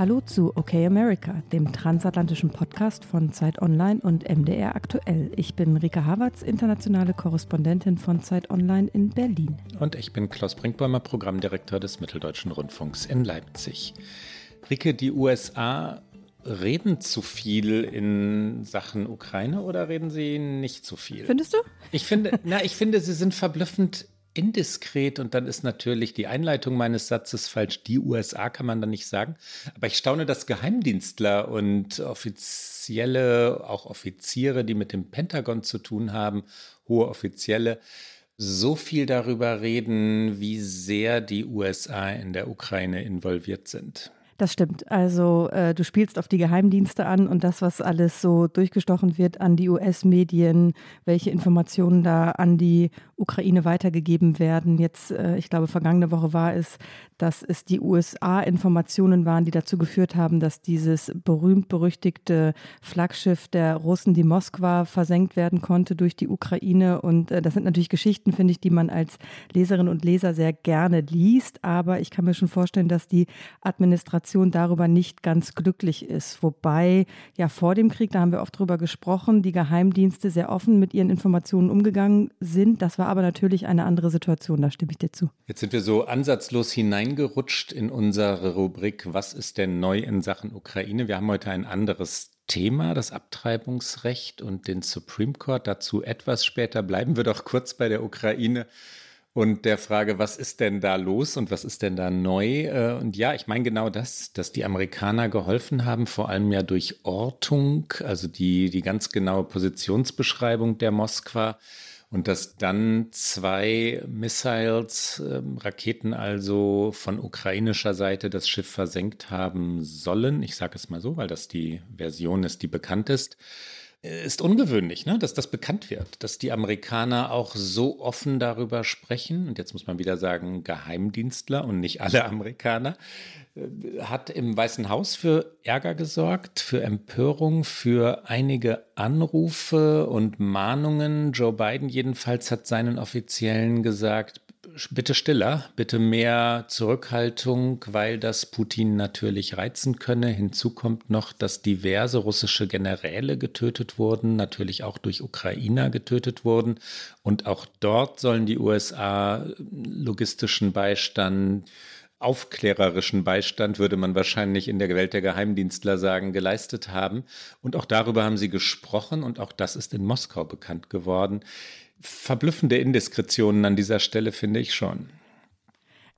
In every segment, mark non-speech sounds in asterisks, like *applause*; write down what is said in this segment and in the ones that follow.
Hallo zu OK America, dem transatlantischen Podcast von Zeit Online und MDR aktuell. Ich bin Rika Havertz, internationale Korrespondentin von Zeit Online in Berlin. Und ich bin Klaus Brinkbäumer, Programmdirektor des Mitteldeutschen Rundfunks in Leipzig. Rike, die USA reden zu viel in Sachen Ukraine oder reden sie nicht zu viel? Findest du? Ich finde, na, ich finde, sie sind verblüffend indiskret und dann ist natürlich die Einleitung meines Satzes falsch. Die USA kann man dann nicht sagen. Aber ich staune, dass Geheimdienstler und offizielle, auch Offiziere, die mit dem Pentagon zu tun haben, hohe Offizielle, so viel darüber reden, wie sehr die USA in der Ukraine involviert sind. Das stimmt. Also äh, du spielst auf die Geheimdienste an und das, was alles so durchgestochen wird an die US-Medien, welche Informationen da an die Ukraine weitergegeben werden. Jetzt, äh, ich glaube, vergangene Woche war es, dass es die USA-Informationen waren, die dazu geführt haben, dass dieses berühmt-berüchtigte Flaggschiff der Russen, die Moskwa, versenkt werden konnte durch die Ukraine. Und äh, das sind natürlich Geschichten, finde ich, die man als Leserin und Leser sehr gerne liest. Aber ich kann mir schon vorstellen, dass die Administration darüber nicht ganz glücklich ist. Wobei ja vor dem Krieg, da haben wir oft drüber gesprochen, die Geheimdienste sehr offen mit ihren Informationen umgegangen sind. Das war aber natürlich eine andere Situation, da stimme ich dir zu. Jetzt sind wir so ansatzlos hineingerutscht in unsere Rubrik Was ist denn neu in Sachen Ukraine? Wir haben heute ein anderes Thema, das Abtreibungsrecht und den Supreme Court. Dazu etwas später. Bleiben wir doch kurz bei der Ukraine und der Frage, was ist denn da los und was ist denn da neu? Äh, und ja, ich meine genau das, dass die Amerikaner geholfen haben, vor allem ja durch Ortung, also die, die ganz genaue Positionsbeschreibung der Moskwa. Und dass dann zwei Missiles, äh, Raketen also von ukrainischer Seite das Schiff versenkt haben sollen. Ich sage es mal so, weil das die Version ist, die bekannt ist ist ungewöhnlich, ne? dass das bekannt wird, dass die Amerikaner auch so offen darüber sprechen. Und jetzt muss man wieder sagen, Geheimdienstler und nicht alle Amerikaner, äh, hat im Weißen Haus für Ärger gesorgt, für Empörung, für einige Anrufe und Mahnungen. Joe Biden jedenfalls hat seinen Offiziellen gesagt, bitte stiller, bitte mehr Zurückhaltung, weil das Putin natürlich reizen könne. Hinzu kommt noch, dass diverse russische Generäle getötet wurden, natürlich auch durch Ukrainer getötet wurden. Und auch dort sollen die USA logistischen Beistand aufklärerischen Beistand, würde man wahrscheinlich in der Welt der Geheimdienstler sagen, geleistet haben. Und auch darüber haben sie gesprochen und auch das ist in Moskau bekannt geworden verblüffende Indiskretionen an dieser Stelle, finde ich schon.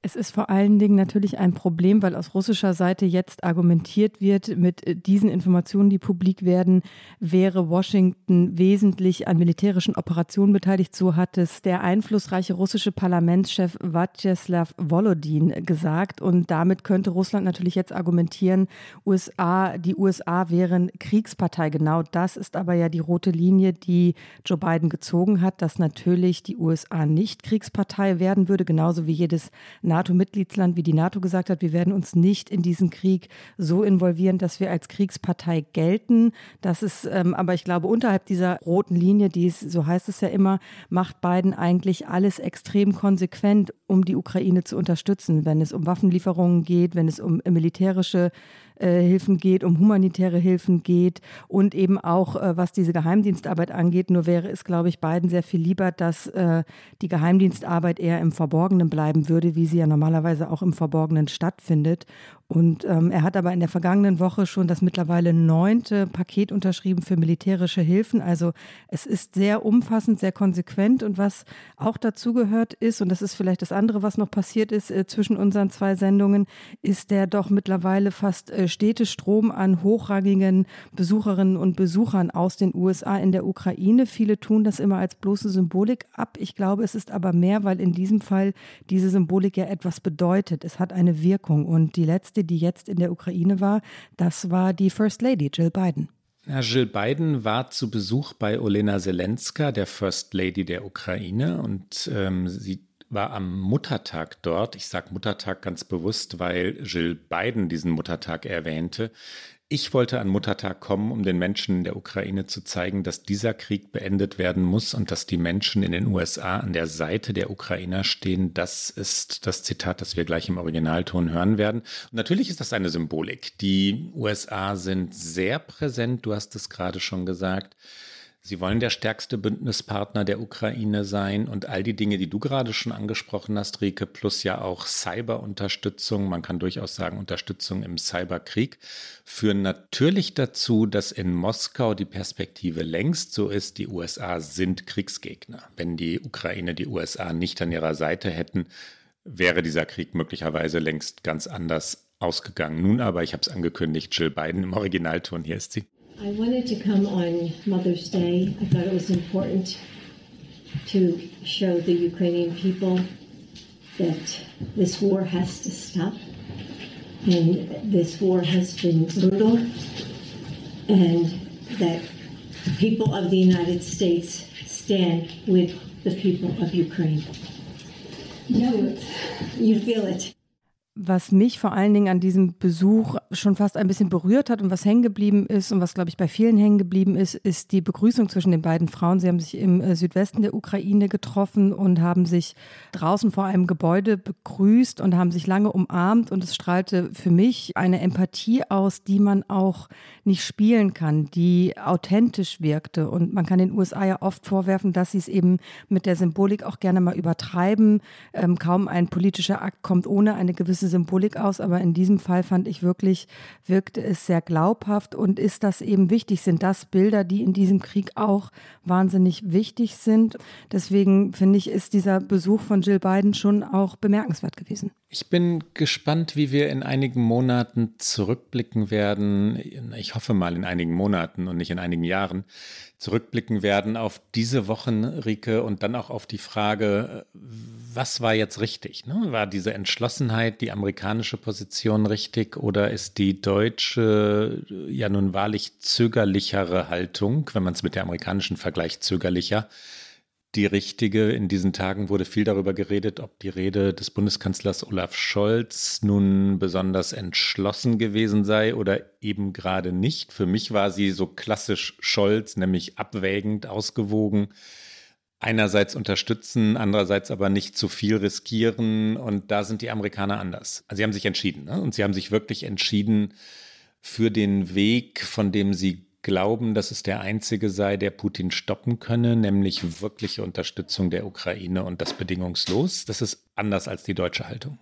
Es ist vor allen Dingen natürlich ein Problem, weil aus russischer Seite jetzt argumentiert wird, mit äh, diesen Informationen, die publik werden, wäre Washington wesentlich an militärischen Operationen beteiligt. So hat es der einflussreiche russische Parlamentschef Vyacheslav Volodin gesagt. Und damit könnte Russland natürlich jetzt argumentieren, USA, die USA wären Kriegspartei. Genau das ist aber ja die rote Linie, die Joe Biden gezogen hat, dass natürlich die USA nicht Kriegspartei werden würde, genauso wie jedes NATO-Mitgliedsland, wie die NATO gesagt hat, wir werden uns nicht in diesen Krieg so involvieren, dass wir als Kriegspartei gelten. Das ist ähm, aber, ich glaube, unterhalb dieser roten Linie, die ist, so heißt es ja immer, macht Biden eigentlich alles extrem konsequent, um die Ukraine zu unterstützen, wenn es um Waffenlieferungen geht, wenn es um militärische Hilfen geht, um humanitäre Hilfen geht und eben auch, äh, was diese Geheimdienstarbeit angeht. Nur wäre es, glaube ich, beiden sehr viel lieber, dass äh, die Geheimdienstarbeit eher im Verborgenen bleiben würde, wie sie ja normalerweise auch im Verborgenen stattfindet. Und ähm, er hat aber in der vergangenen Woche schon das mittlerweile neunte Paket unterschrieben für militärische Hilfen. Also es ist sehr umfassend, sehr konsequent. Und was auch dazugehört ist, und das ist vielleicht das andere, was noch passiert ist äh, zwischen unseren zwei Sendungen, ist der doch mittlerweile fast äh, stete Strom an hochrangigen Besucherinnen und Besuchern aus den USA in der Ukraine. Viele tun das immer als bloße Symbolik ab. Ich glaube, es ist aber mehr, weil in diesem Fall diese Symbolik ja etwas bedeutet. Es hat eine Wirkung. Und die letzte die jetzt in der Ukraine war, das war die First Lady Jill Biden. Ja, Jill Biden war zu Besuch bei Olena Zelenska, der First Lady der Ukraine, und ähm, sie war am Muttertag dort. Ich sage Muttertag ganz bewusst, weil Jill Biden diesen Muttertag erwähnte. Ich wollte an Muttertag kommen, um den Menschen in der Ukraine zu zeigen, dass dieser Krieg beendet werden muss und dass die Menschen in den USA an der Seite der Ukrainer stehen. Das ist das Zitat, das wir gleich im Originalton hören werden. Und natürlich ist das eine Symbolik. Die USA sind sehr präsent, du hast es gerade schon gesagt. Sie wollen der stärkste Bündnispartner der Ukraine sein und all die Dinge, die du gerade schon angesprochen hast, Rike, plus ja auch Cyberunterstützung, man kann durchaus sagen Unterstützung im Cyberkrieg, führen natürlich dazu, dass in Moskau die Perspektive längst so ist, die USA sind Kriegsgegner. Wenn die Ukraine die USA nicht an ihrer Seite hätten, wäre dieser Krieg möglicherweise längst ganz anders ausgegangen. Nun aber, ich habe es angekündigt, Jill Biden im Originalton, hier ist sie. I wanted to come on Mother's Day. I thought it was important to show the Ukrainian people that this war has to stop. And this war has been brutal. And that the people of the United States stand with the people of Ukraine. You feel it. You feel it. Was mich vor allen Dingen an diesem Besuch schon fast ein bisschen berührt hat und was hängen geblieben ist und was, glaube ich, bei vielen hängen geblieben ist, ist die Begrüßung zwischen den beiden Frauen. Sie haben sich im äh, Südwesten der Ukraine getroffen und haben sich draußen vor einem Gebäude begrüßt und haben sich lange umarmt und es strahlte für mich eine Empathie aus, die man auch nicht spielen kann, die authentisch wirkte. Und man kann den USA ja oft vorwerfen, dass sie es eben mit der Symbolik auch gerne mal übertreiben. Ähm, kaum ein politischer Akt kommt ohne eine gewisse gewisse Symbolik aus, aber in diesem Fall fand ich wirklich, wirkte es sehr glaubhaft und ist das eben wichtig? Sind das Bilder, die in diesem Krieg auch wahnsinnig wichtig sind? Deswegen finde ich, ist dieser Besuch von Jill Biden schon auch bemerkenswert gewesen. Ich bin gespannt, wie wir in einigen Monaten zurückblicken werden. Ich hoffe mal in einigen Monaten und nicht in einigen Jahren zurückblicken werden auf diese Wochen, Rike, und dann auch auf die Frage, was war jetzt richtig? Ne? War diese Entschlossenheit, die amerikanische Position richtig oder ist die deutsche ja nun wahrlich zögerlichere Haltung, wenn man es mit der amerikanischen vergleicht, zögerlicher? die richtige. In diesen Tagen wurde viel darüber geredet, ob die Rede des Bundeskanzlers Olaf Scholz nun besonders entschlossen gewesen sei oder eben gerade nicht. Für mich war sie so klassisch Scholz, nämlich abwägend, ausgewogen. Einerseits unterstützen, andererseits aber nicht zu viel riskieren. Und da sind die Amerikaner anders. Also sie haben sich entschieden. Ne? Und sie haben sich wirklich entschieden für den Weg, von dem sie glauben, dass es der einzige sei, der Putin stoppen könne, nämlich wirkliche Unterstützung der Ukraine und das bedingungslos. Das ist anders als die deutsche Haltung.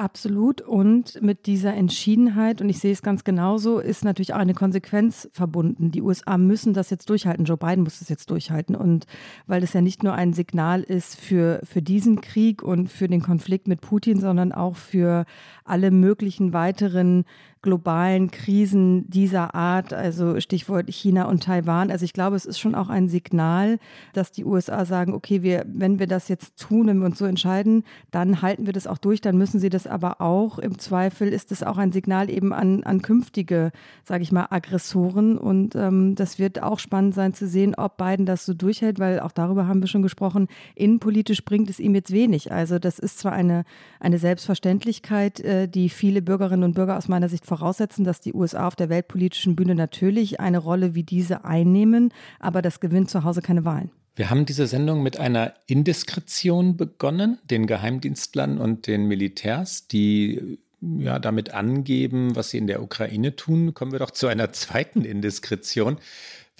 Absolut. Und mit dieser Entschiedenheit, und ich sehe es ganz genauso, ist natürlich auch eine Konsequenz verbunden. Die USA müssen das jetzt durchhalten. Joe Biden muss das jetzt durchhalten. Und weil es ja nicht nur ein Signal ist für, für diesen Krieg und für den Konflikt mit Putin, sondern auch für alle möglichen weiteren globalen Krisen dieser Art, also Stichwort China und Taiwan. Also ich glaube, es ist schon auch ein Signal, dass die USA sagen, okay, wir, wenn wir das jetzt tun, wenn wir uns so entscheiden, dann halten wir das auch durch, dann müssen sie das aber auch. Im Zweifel ist es auch ein Signal eben an, an künftige, sage ich mal, Aggressoren. Und ähm, das wird auch spannend sein zu sehen, ob Biden das so durchhält, weil auch darüber haben wir schon gesprochen, innenpolitisch bringt es ihm jetzt wenig. Also das ist zwar eine, eine Selbstverständlichkeit, äh, die viele Bürgerinnen und Bürger aus meiner Sicht voraussetzen, dass die USA auf der weltpolitischen Bühne natürlich eine Rolle wie diese einnehmen, aber das gewinnt zu Hause keine Wahlen. Wir haben diese Sendung mit einer Indiskretion begonnen, den Geheimdienstlern und den Militärs, die ja, damit angeben, was sie in der Ukraine tun. Kommen wir doch zu einer zweiten Indiskretion.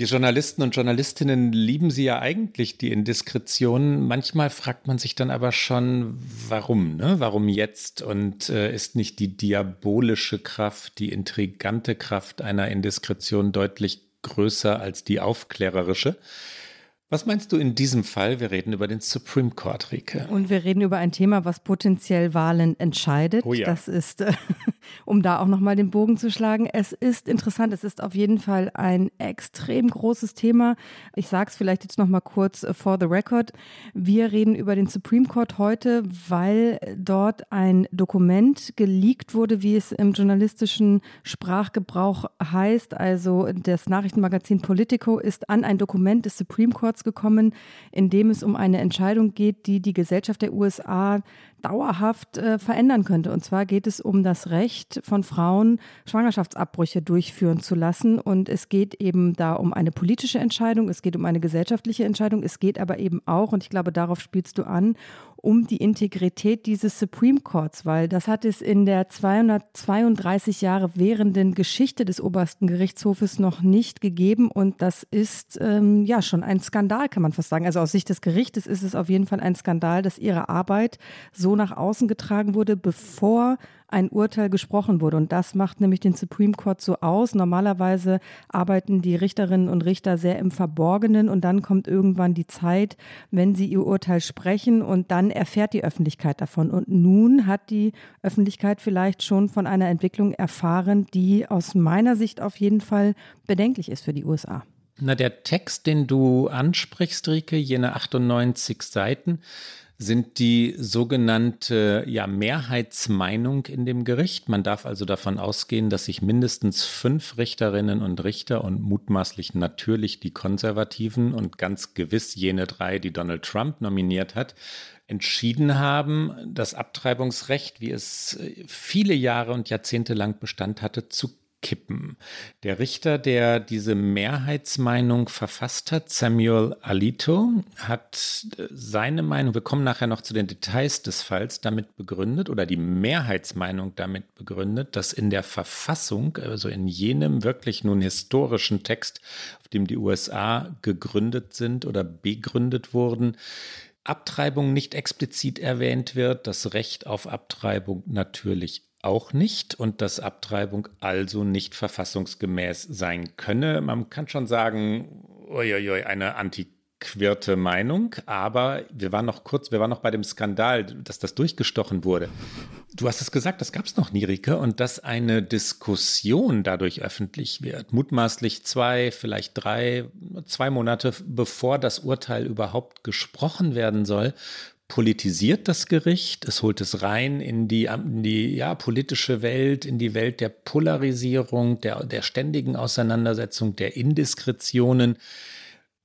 Wir Journalisten und Journalistinnen lieben sie ja eigentlich, die Indiskretion. Manchmal fragt man sich dann aber schon, warum, ne? Warum jetzt? Und äh, ist nicht die diabolische Kraft, die intrigante Kraft einer Indiskretion deutlich größer als die aufklärerische? Was meinst du in diesem Fall? Wir reden über den Supreme Court, Rike. Und wir reden über ein Thema, was potenziell Wahlen entscheidet. Oh ja. Das ist, äh, *laughs* um da auch nochmal den Bogen zu schlagen, es ist interessant. Es ist auf jeden Fall ein extrem großes Thema. Ich sage es vielleicht jetzt nochmal kurz äh, for the record. Wir reden über den Supreme Court heute, weil dort ein Dokument geleakt wurde, wie es im journalistischen Sprachgebrauch heißt. Also das Nachrichtenmagazin Politico ist an ein Dokument des Supreme Courts Gekommen, in dem es um eine Entscheidung geht, die die Gesellschaft der USA dauerhaft äh, verändern könnte. Und zwar geht es um das Recht von Frauen, Schwangerschaftsabbrüche durchführen zu lassen. Und es geht eben da um eine politische Entscheidung, es geht um eine gesellschaftliche Entscheidung, es geht aber eben auch, und ich glaube, darauf spielst du an, um die Integrität dieses Supreme Courts, weil das hat es in der 232 Jahre währenden Geschichte des obersten Gerichtshofes noch nicht gegeben und das ist ähm, ja schon ein Skandal, kann man fast sagen. Also aus Sicht des Gerichtes ist es auf jeden Fall ein Skandal, dass ihre Arbeit so nach außen getragen wurde, bevor ein Urteil gesprochen wurde. Und das macht nämlich den Supreme Court so aus. Normalerweise arbeiten die Richterinnen und Richter sehr im Verborgenen und dann kommt irgendwann die Zeit, wenn sie ihr Urteil sprechen und dann erfährt die Öffentlichkeit davon. Und nun hat die Öffentlichkeit vielleicht schon von einer Entwicklung erfahren, die aus meiner Sicht auf jeden Fall bedenklich ist für die USA. Na, der Text, den du ansprichst, Rike, jene 98 Seiten, sind die sogenannte ja, Mehrheitsmeinung in dem Gericht. Man darf also davon ausgehen, dass sich mindestens fünf Richterinnen und Richter und mutmaßlich natürlich die Konservativen und ganz gewiss jene drei, die Donald Trump nominiert hat, entschieden haben, das Abtreibungsrecht, wie es viele Jahre und Jahrzehnte lang Bestand hatte, zu kippen. Der Richter, der diese Mehrheitsmeinung verfasst hat, Samuel Alito, hat äh, seine Meinung, wir kommen nachher noch zu den Details des Falls, damit begründet oder die Mehrheitsmeinung damit begründet, dass in der Verfassung, also in jenem wirklich nun historischen Text, auf dem die USA gegründet sind oder begründet wurden, Abtreibung nicht explizit erwähnt wird, das Recht auf Abtreibung natürlich auch nicht und dass Abtreibung also nicht verfassungsgemäß sein könne. Man kann schon sagen, uiuiui, eine antiquierte Meinung, aber wir waren noch kurz, wir waren noch bei dem Skandal, dass das durchgestochen wurde. Du hast es gesagt, das gab es noch nie, Rike, und dass eine Diskussion dadurch öffentlich wird, mutmaßlich zwei, vielleicht drei, zwei Monate bevor das Urteil überhaupt gesprochen werden soll, politisiert das Gericht, es holt es rein in die, in die ja, politische Welt, in die Welt der Polarisierung, der, der ständigen Auseinandersetzung, der Indiskretionen.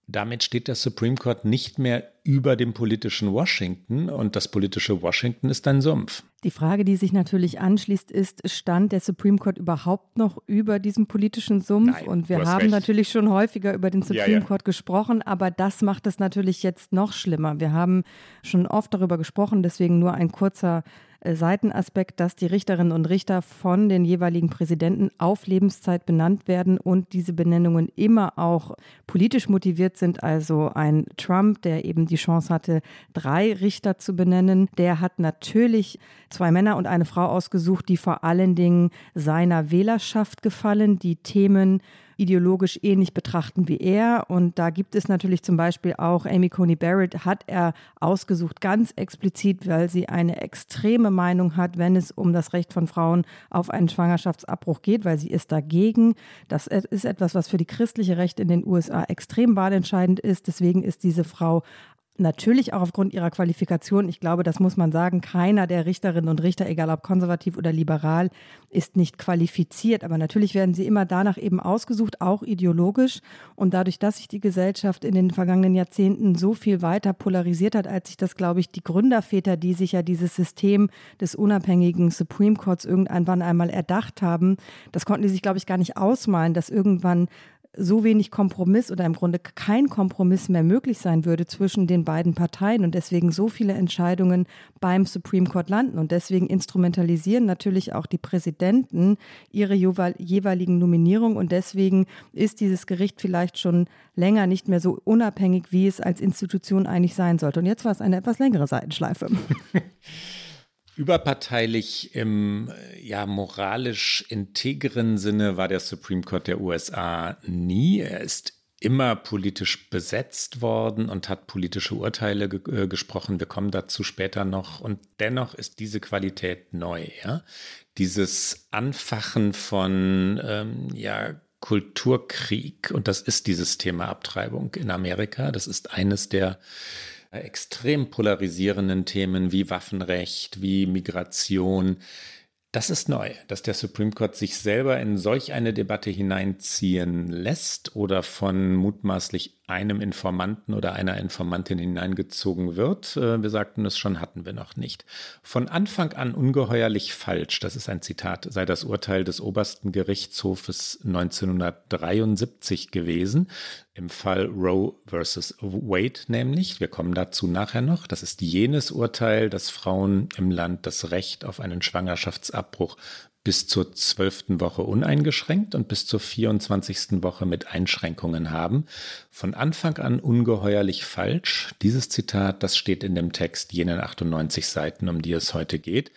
Damit steht der Supreme Court nicht mehr über dem politischen Washington und das politische Washington ist ein Sumpf. Die Frage, die sich natürlich anschließt, ist, stand der Supreme Court überhaupt noch über diesem politischen Sumpf? Nein, und wir haben recht. natürlich schon häufiger über den Supreme ja, ja. Court gesprochen, aber das macht es natürlich jetzt noch schlimmer. Wir haben schon oft darüber gesprochen, deswegen nur ein kurzer Seitenaspekt, dass die Richterinnen und Richter von den jeweiligen Präsidenten auf Lebenszeit benannt werden und diese Benennungen immer auch politisch motiviert sind. Also ein Trump, der eben die Chance hatte, drei Richter zu benennen, der hat natürlich zwei Männer und eine Frau ausgesucht, die vor allen Dingen seiner Wählerschaft gefallen, die Themen ideologisch ähnlich betrachten wie er. Und da gibt es natürlich zum Beispiel auch Amy Coney Barrett hat er ausgesucht, ganz explizit, weil sie eine extreme Meinung hat, wenn es um das Recht von Frauen auf einen Schwangerschaftsabbruch geht, weil sie ist dagegen. Das ist etwas, was für die christliche Rechte in den USA extrem wahlentscheidend ist. Deswegen ist diese Frau Natürlich auch aufgrund ihrer Qualifikation. Ich glaube, das muss man sagen. Keiner der Richterinnen und Richter, egal ob konservativ oder liberal, ist nicht qualifiziert. Aber natürlich werden sie immer danach eben ausgesucht, auch ideologisch. Und dadurch, dass sich die Gesellschaft in den vergangenen Jahrzehnten so viel weiter polarisiert hat, als sich das, glaube ich, die Gründerväter, die sich ja dieses System des unabhängigen Supreme Courts irgendwann einmal erdacht haben, das konnten die sich, glaube ich, gar nicht ausmalen, dass irgendwann so wenig Kompromiss oder im Grunde kein Kompromiss mehr möglich sein würde zwischen den beiden Parteien und deswegen so viele Entscheidungen beim Supreme Court landen. Und deswegen instrumentalisieren natürlich auch die Präsidenten ihre jeweiligen Nominierungen. Und deswegen ist dieses Gericht vielleicht schon länger nicht mehr so unabhängig, wie es als Institution eigentlich sein sollte. Und jetzt war es eine etwas längere Seitenschleife. *laughs* Überparteilich im ja, moralisch integren Sinne war der Supreme Court der USA nie. Er ist immer politisch besetzt worden und hat politische Urteile ge äh, gesprochen. Wir kommen dazu später noch. Und dennoch ist diese Qualität neu. Ja? Dieses Anfachen von ähm, ja, Kulturkrieg, und das ist dieses Thema Abtreibung in Amerika. Das ist eines der extrem polarisierenden Themen wie Waffenrecht, wie Migration, das ist neu, dass der Supreme Court sich selber in solch eine Debatte hineinziehen lässt oder von mutmaßlich einem Informanten oder einer Informantin hineingezogen wird. Äh, wir sagten es schon, hatten wir noch nicht. Von Anfang an ungeheuerlich falsch, das ist ein Zitat, sei das Urteil des obersten Gerichtshofes 1973 gewesen, im Fall Roe versus Wade nämlich. Wir kommen dazu nachher noch. Das ist jenes Urteil, dass Frauen im Land das Recht auf einen Schwangerschaftsabbruch bis zur zwölften Woche uneingeschränkt und bis zur 24. Woche mit Einschränkungen haben. Von Anfang an ungeheuerlich falsch. Dieses Zitat, das steht in dem Text jenen 98 Seiten, um die es heute geht.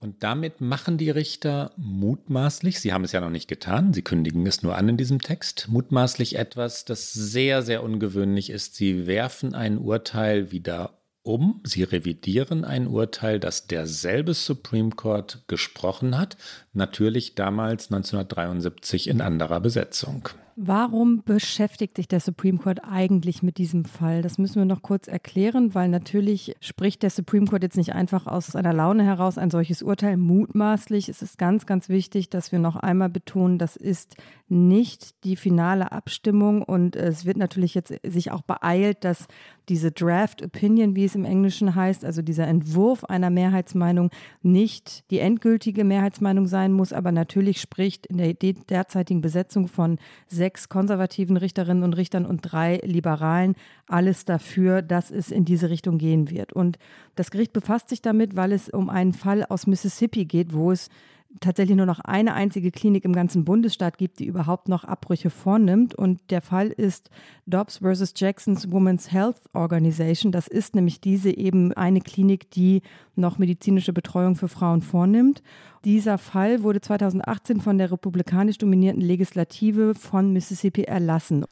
Und damit machen die Richter mutmaßlich, sie haben es ja noch nicht getan, sie kündigen es nur an in diesem Text, mutmaßlich etwas, das sehr, sehr ungewöhnlich ist. Sie werfen ein Urteil wieder um, sie revidieren ein Urteil, das derselbe Supreme Court gesprochen hat, natürlich damals 1973 in anderer Besetzung. Warum beschäftigt sich der Supreme Court eigentlich mit diesem Fall? Das müssen wir noch kurz erklären, weil natürlich spricht der Supreme Court jetzt nicht einfach aus seiner Laune heraus ein solches Urteil mutmaßlich. Es ist ganz, ganz wichtig, dass wir noch einmal betonen, das ist nicht die finale Abstimmung und es wird natürlich jetzt sich auch beeilt, dass diese Draft Opinion, wie es im Englischen heißt, also dieser Entwurf einer Mehrheitsmeinung nicht die endgültige Mehrheitsmeinung sein muss, aber natürlich spricht in der derzeitigen Besetzung von sechs konservativen Richterinnen und Richtern und drei Liberalen alles dafür, dass es in diese Richtung gehen wird. Und das Gericht befasst sich damit, weil es um einen Fall aus Mississippi geht, wo es tatsächlich nur noch eine einzige Klinik im ganzen Bundesstaat gibt, die überhaupt noch Abbrüche vornimmt. Und der Fall ist Dobbs versus Jackson's Women's Health Organization. Das ist nämlich diese eben eine Klinik, die noch medizinische Betreuung für Frauen vornimmt. Dieser Fall wurde 2018 von der republikanisch dominierten Legislative von Mississippi erlassen.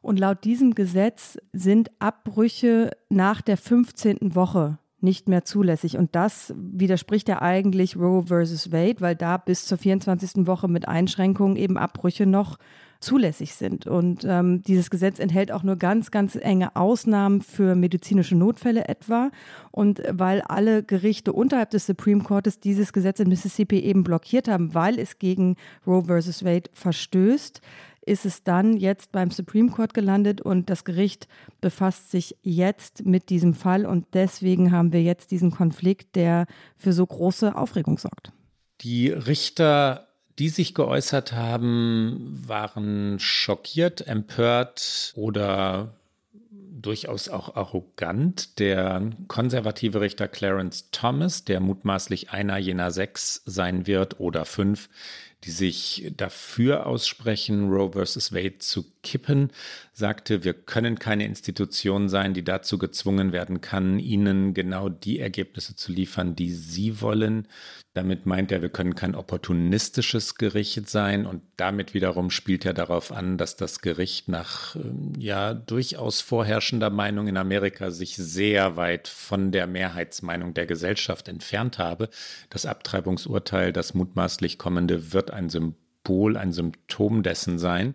Und laut diesem Gesetz sind Abbrüche nach der 15. Woche nicht mehr zulässig. Und das widerspricht ja eigentlich Roe versus Wade, weil da bis zur 24. Woche mit Einschränkungen eben Abbrüche noch zulässig sind. Und ähm, dieses Gesetz enthält auch nur ganz, ganz enge Ausnahmen für medizinische Notfälle etwa. Und weil alle Gerichte unterhalb des Supreme Courtes dieses Gesetz in Mississippi eben blockiert haben, weil es gegen Roe versus Wade verstößt, ist es dann jetzt beim Supreme Court gelandet und das Gericht befasst sich jetzt mit diesem Fall und deswegen haben wir jetzt diesen Konflikt, der für so große Aufregung sorgt. Die Richter, die sich geäußert haben, waren schockiert, empört oder durchaus auch arrogant. Der konservative Richter Clarence Thomas, der mutmaßlich einer jener sechs sein wird oder fünf, die sich dafür aussprechen, Roe versus Wade zu kippen, sagte, wir können keine Institution sein, die dazu gezwungen werden kann, ihnen genau die Ergebnisse zu liefern, die sie wollen. Damit meint er, wir können kein opportunistisches Gericht sein und damit wiederum spielt er darauf an, dass das Gericht nach ähm, ja durchaus vorherrschender Meinung in Amerika sich sehr weit von der Mehrheitsmeinung der Gesellschaft entfernt habe. Das Abtreibungsurteil, das mutmaßlich kommende, wird ein Symbol, ein Symptom dessen sein.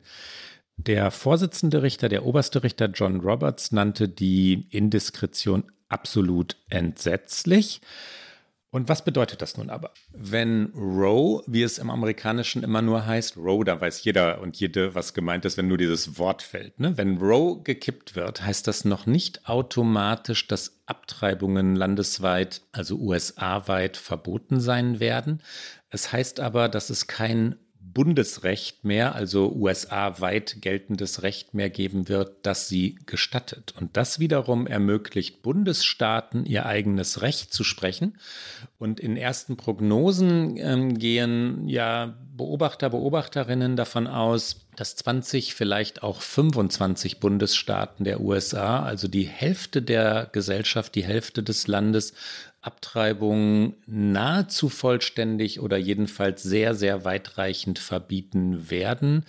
Der Vorsitzende Richter, der oberste Richter John Roberts, nannte die Indiskretion absolut entsetzlich. Und was bedeutet das nun aber? Wenn Roe, wie es im Amerikanischen immer nur heißt, Roe, da weiß jeder und jede, was gemeint ist, wenn nur dieses Wort fällt. Ne? Wenn Roe gekippt wird, heißt das noch nicht automatisch, dass Abtreibungen landesweit, also USA-weit, verboten sein werden. Es heißt aber, dass es kein Bundesrecht mehr, also USA-weit geltendes Recht mehr geben wird, das sie gestattet. Und das wiederum ermöglicht Bundesstaaten, ihr eigenes Recht zu sprechen. Und in ersten Prognosen ähm, gehen ja Beobachter, Beobachterinnen davon aus, dass 20, vielleicht auch 25 Bundesstaaten der USA, also die Hälfte der Gesellschaft, die Hälfte des Landes, Abtreibung nahezu vollständig oder jedenfalls sehr, sehr weitreichend verbieten werden.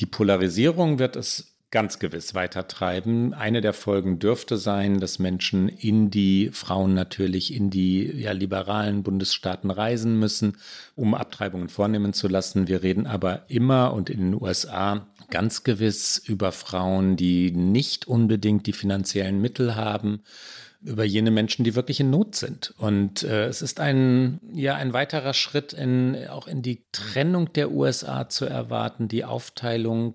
Die Polarisierung wird es ganz gewiss weitertreiben. Eine der Folgen dürfte sein, dass Menschen in die Frauen natürlich in die ja, liberalen Bundesstaaten reisen müssen, um Abtreibungen vornehmen zu lassen. Wir reden aber immer und in den USA ganz gewiss über Frauen, die nicht unbedingt die finanziellen Mittel haben über jene Menschen, die wirklich in Not sind. Und äh, es ist ein, ja, ein weiterer Schritt in, auch in die Trennung der USA zu erwarten, die Aufteilung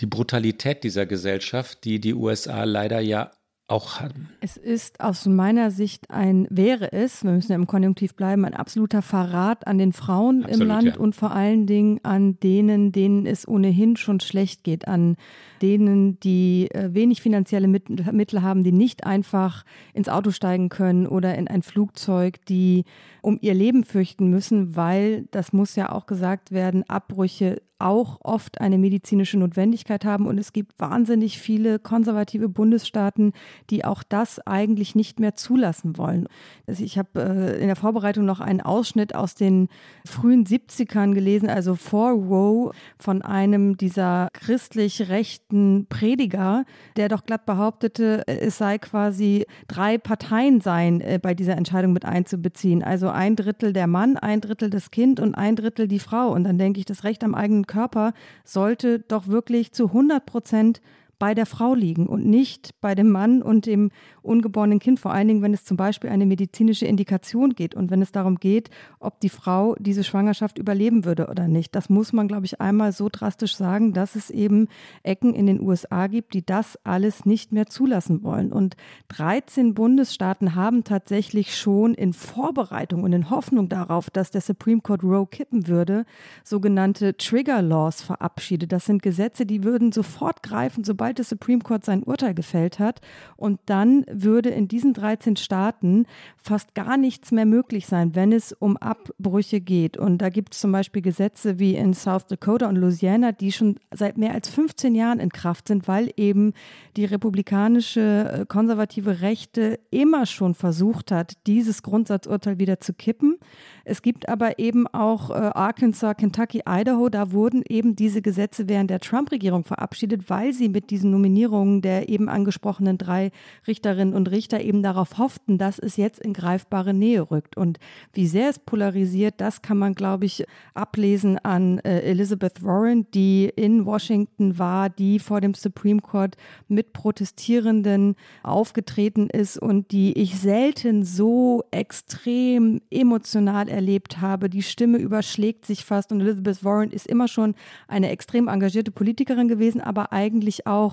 die Brutalität dieser Gesellschaft, die die USA leider ja auch haben. Es ist aus meiner Sicht ein, wäre es, wir müssen ja im Konjunktiv bleiben, ein absoluter Verrat an den Frauen Absolut, im Land ja. und vor allen Dingen an denen, denen es ohnehin schon schlecht geht, an denen, die äh, wenig finanzielle Mittel haben, die nicht einfach ins Auto steigen können oder in ein Flugzeug, die um ihr Leben fürchten müssen, weil, das muss ja auch gesagt werden, Abbrüche auch oft eine medizinische Notwendigkeit haben. Und es gibt wahnsinnig viele konservative Bundesstaaten, die auch das eigentlich nicht mehr zulassen wollen. Also ich habe äh, in der Vorbereitung noch einen Ausschnitt aus den frühen 70ern gelesen, also vor Roe, von einem dieser christlich rechten Prediger, der doch glatt behauptete, es sei quasi drei Parteien seien äh, bei dieser Entscheidung mit einzubeziehen. Also ein Drittel der Mann, ein Drittel das Kind und ein Drittel die Frau. Und dann denke ich, das Recht am eigenen Körper sollte doch wirklich zu 100 Prozent bei der Frau liegen und nicht bei dem Mann und dem ungeborenen Kind, vor allen Dingen, wenn es zum Beispiel eine medizinische Indikation geht und wenn es darum geht, ob die Frau diese Schwangerschaft überleben würde oder nicht. Das muss man, glaube ich, einmal so drastisch sagen, dass es eben Ecken in den USA gibt, die das alles nicht mehr zulassen wollen. Und 13 Bundesstaaten haben tatsächlich schon in Vorbereitung und in Hoffnung darauf, dass der Supreme Court Roe kippen würde, sogenannte Trigger Laws verabschiedet. Das sind Gesetze, die würden sofort greifen, sobald der Supreme Court sein Urteil gefällt hat. Und dann würde in diesen 13 Staaten fast gar nichts mehr möglich sein, wenn es um Abbrüche geht. Und da gibt es zum Beispiel Gesetze wie in South Dakota und Louisiana, die schon seit mehr als 15 Jahren in Kraft sind, weil eben die republikanische äh, konservative Rechte immer schon versucht hat, dieses Grundsatzurteil wieder zu kippen. Es gibt aber eben auch äh, Arkansas, Kentucky, Idaho, da wurden eben diese Gesetze während der Trump-Regierung verabschiedet, weil sie mit diesen Nominierungen der eben angesprochenen drei Richterinnen und Richter eben darauf hofften, dass es jetzt in greifbare Nähe rückt. Und wie sehr es polarisiert, das kann man, glaube ich, ablesen an äh, Elizabeth Warren, die in Washington war, die vor dem Supreme Court mit Protestierenden aufgetreten ist und die ich selten so extrem emotional erlebt habe. Die Stimme überschlägt sich fast und Elizabeth Warren ist immer schon eine extrem engagierte Politikerin gewesen, aber eigentlich auch